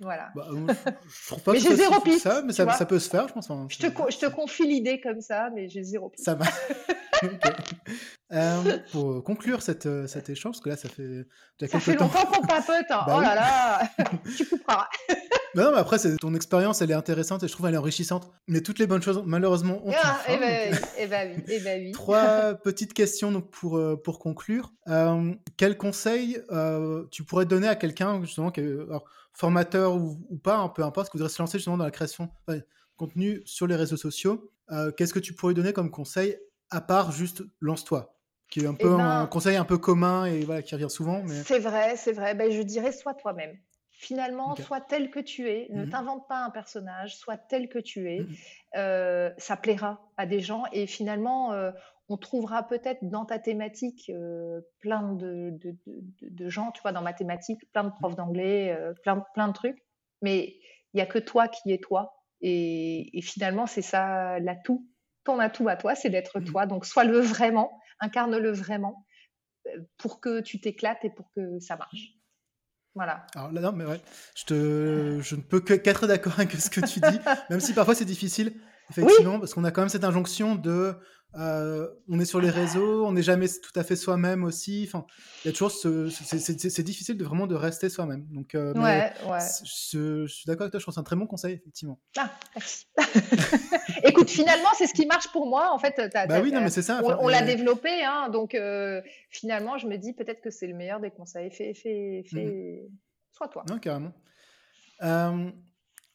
Voilà. Bah, je trouve pas mais j'ai zéro piste. Ça, mais ça, ça, peut se faire, je pense. Hein, je, te, je te confie l'idée comme ça, mais j'ai zéro piste. Ça va. Euh, pour conclure cette, euh, cet échange, parce que là, ça fait Ça fait longtemps qu'on papote. Hein. Bah oh là là, tu couperas. non, mais après, ton expérience, elle est intéressante et je trouve elle est enrichissante. Mais toutes les bonnes choses, malheureusement, ont ah, une fin. Et eh ben, oui, eh ben oui. Trois petites questions donc, pour, euh, pour conclure. quel conseil tu pourrais donner à quelqu'un, justement, qui formateur ou, pas, hein, peu importe, qui voudrait se lancer justement dans la création de contenu sur les réseaux sociaux Qu'est-ce que tu pourrais donner comme conseil à part juste lance-toi, qui est un peu eh un ben conseil un peu commun et voilà, qui revient souvent. Mais... C'est vrai, c'est vrai. Ben, je dirais sois toi-même. Finalement, sois tel que tu es. Ne mmh t'invente pas un personnage, sois tel que tu es. Mmh euh, ça plaira à des gens et finalement, euh, on trouvera peut-être dans ta thématique euh, plein de, de, de, gens, tu vois, dans ma thématique, plein de mmh. profs d'anglais, plein, plein de trucs. Mais il n'y a que toi qui es toi. Et, et finalement, c'est ça l'atout ton atout à toi, c'est d'être mmh. toi. Donc, sois-le vraiment, incarne-le vraiment euh, pour que tu t'éclates et pour que ça marche. Voilà. Alors là, non, mais ouais, je, te, je ne peux qu'être d'accord avec ce que tu dis, même si parfois c'est difficile, effectivement, parce qu'on a quand même cette injonction de euh, on est sur les réseaux, on n'est jamais tout à fait soi-même aussi. Enfin, il y a toujours ce, c'est difficile de vraiment de rester soi-même. Donc, euh, ouais, ouais. Je, suis d'accord avec toi. Je pense c'est un très bon conseil, effectivement. Ah, merci. Écoute, finalement, c'est ce qui marche pour moi. En fait, bah oui, non, mais c'est ça. on, l'a développé, hein, donc euh, finalement, je me dis peut-être que c'est le meilleur des conseils. Fais, fais, fais, mmh. sois toi. Non, carrément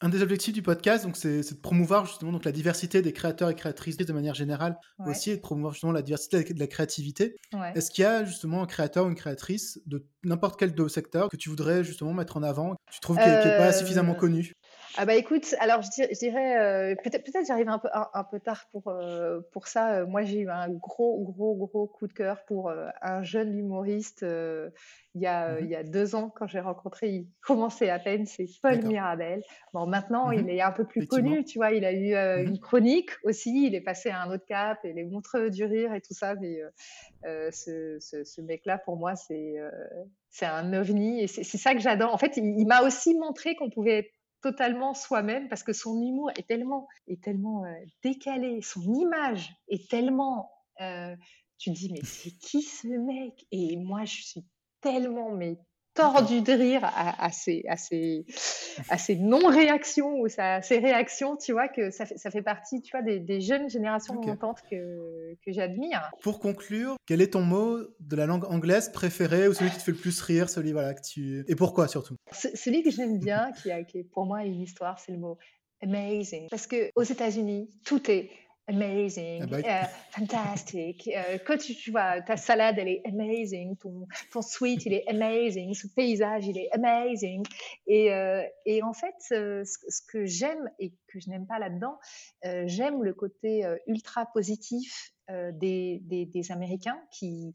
un des objectifs du podcast, donc, c'est, de promouvoir justement donc la diversité des créateurs et créatrices de manière générale, aussi et de promouvoir justement la diversité de la créativité. Est-ce qu'il y a justement un créateur ou une créatrice de n'importe quel secteur que tu voudrais justement mettre en avant, que tu trouves qui n'est pas suffisamment euh, connu? Ah bah écoute, alors je dirais, euh, peut-être peut-être j'arrive un peu un, peu tard pour euh, pour ça. Moi j'ai eu un gros gros gros coup de cœur pour un jeune humoriste il y a mmh il y a deux ans quand j'ai rencontré, il commençait à peine, c'est Paul Mirabel. Bon maintenant il mmh est un peu plus connu, tu vois, il a eu mmh une chronique aussi, il est passé à un autre cap et les montres du rire et tout ça. Mais ce, ce, ce mec-là pour moi c'est c'est un ovni et c'est ça que j'adore. En fait, il, il m'a aussi montré qu'on pouvait être totalement soi-même parce que son humour est tellement, est tellement euh, décalé, son image est tellement. Euh, tu dis, mais c'est qui ce mec? Et moi, je suis tellement tordu de rire à, ces, non-réactions ou à ces réactions, tu vois, que ça fait, ça fait partie, tu vois, des, jeunes générations montantes que, que j'admire. Pour conclure, quel est ton mot de la langue anglaise préféré ou celui qui te fait le plus rire, celui voilà, que tu... Et pourquoi surtout? Celui que j'aime bien, qui, a, qui est pour moi une histoire, c'est le mot amazing. Parce qu'aux États-Unis, tout est amazing, ah bah euh, fantastic. Euh, quand tu, vois, ta salade, elle est amazing, ton, ton sweet, il est amazing, ce paysage, il est amazing. Et, euh, et en fait, ce, ce que j'aime et que je n'aime pas là-dedans, j'aime le côté ultra positif des, des, des, Américains qui,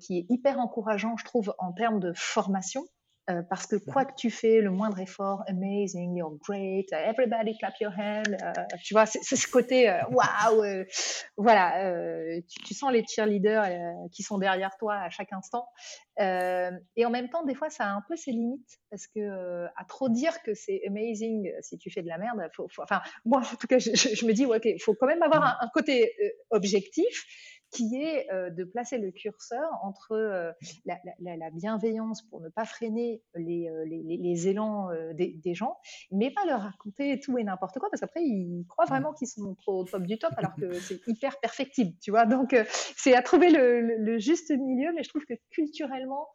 qui est hyper encourageant, je trouve, en termes de formation. Euh, parce que quoi que tu fais, le moindre effort, amazing, you're great, everybody clap your hand, euh, tu vois, c'est ce côté, euh, waouh, voilà, tu, tu, sens les cheerleaders qui sont derrière toi à chaque instant. et en même temps, des fois, ça a un peu ses limites, parce que à trop dire que c'est amazing si tu fais de la merde, faut, enfin, moi, en tout cas, je, je, me dis, ouais, ok, il faut quand même avoir un, un côté objectif qui est euh, de placer le curseur entre euh, la, bienveillance pour ne pas freiner les, euh, les, élans des, gens, mais pas leur raconter tout et n'importe quoi, parce qu'après, ils croient vraiment qu'ils sont trop au top du top, alors que c'est hyper perfectible, tu vois. Donc, c'est à trouver le, juste milieu, mais je trouve que culturellement,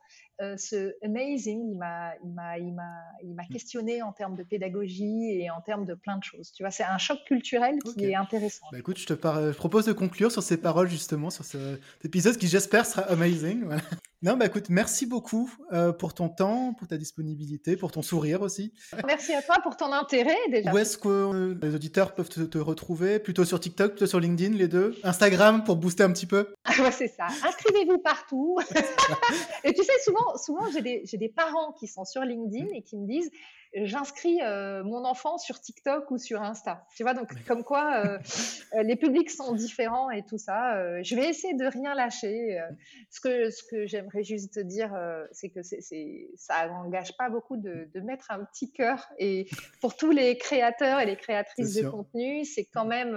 ce amazing, il m'a, il m'a, il m'a, il m'a questionné en termes de pédagogie et en termes de plein de choses. Tu vois, c'est un choc culturel qui est intéressant. Bah écoute, je te je propose de conclure sur ces paroles justement sur cet épisode qui j'espère sera amazing. Non, bah écoute, merci beaucoup euh, pour ton temps, pour ta disponibilité, pour ton sourire aussi. Merci à toi pour ton intérêt déjà. Où est-ce que euh, les auditeurs peuvent te, retrouver? Plutôt sur TikTok, plutôt sur LinkedIn, les deux? Instagram pour booster un petit peu? Ah ouais, C'est ça. Inscrivez-vous partout. et tu sais, souvent, souvent j'ai des, des parents qui sont sur LinkedIn et qui me disent j'inscris euh, mon enfant sur TikTok ou sur Insta. Tu vois, donc comme quoi euh, euh, les publics sont différents et tout ça. je vais essayer de rien lâcher. ce que, ce que j'aimerais juste te dire, c'est que c'est, ça n'engage pas beaucoup de, de, mettre un petit cœur. Et pour tous les créateurs et les créatrices de contenu, c'est quand même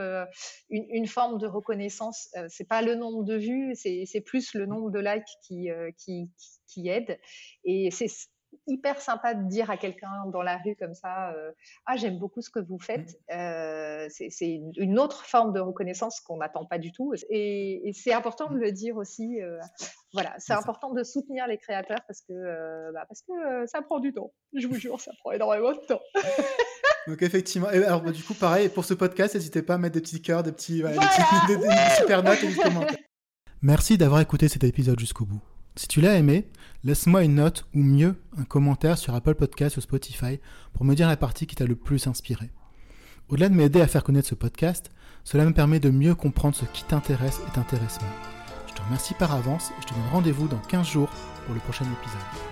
une, une, forme de reconnaissance. c'est pas le nombre de vues, c'est, c'est plus le nombre de likes qui, qui, qui aide. Et c'est hyper sympa de dire à quelqu'un dans la rue comme ça euh, Ah, j'aime beaucoup ce que vous faites. Mmh. Euh, c'est une autre forme de reconnaissance qu'on n'attend pas du tout. Et, c'est important de le dire aussi. Euh, voilà, c'est important de soutenir les créateurs parce que, bah, parce que ça prend du temps. Je vous jure, ça prend énormément de temps. Donc effectivement, et alors bah, du coup pareil pour ce podcast, n'hésitez pas à mettre des petits cœurs, des petits, des, super notes et des commentaires. Merci d'avoir écouté cet épisode jusqu'au bout. Si tu l'as aimé, laisse-moi une note ou mieux un commentaire sur Apple Podcast ou Spotify pour me dire la partie qui t'a le plus inspiré. Au-delà de m'aider à faire connaître ce podcast, cela me permet de mieux comprendre ce qui t'intéresse et t'intéresse moins. Je te remercie par avance et je te donne rendez-vous dans 15 jours pour le prochain épisode.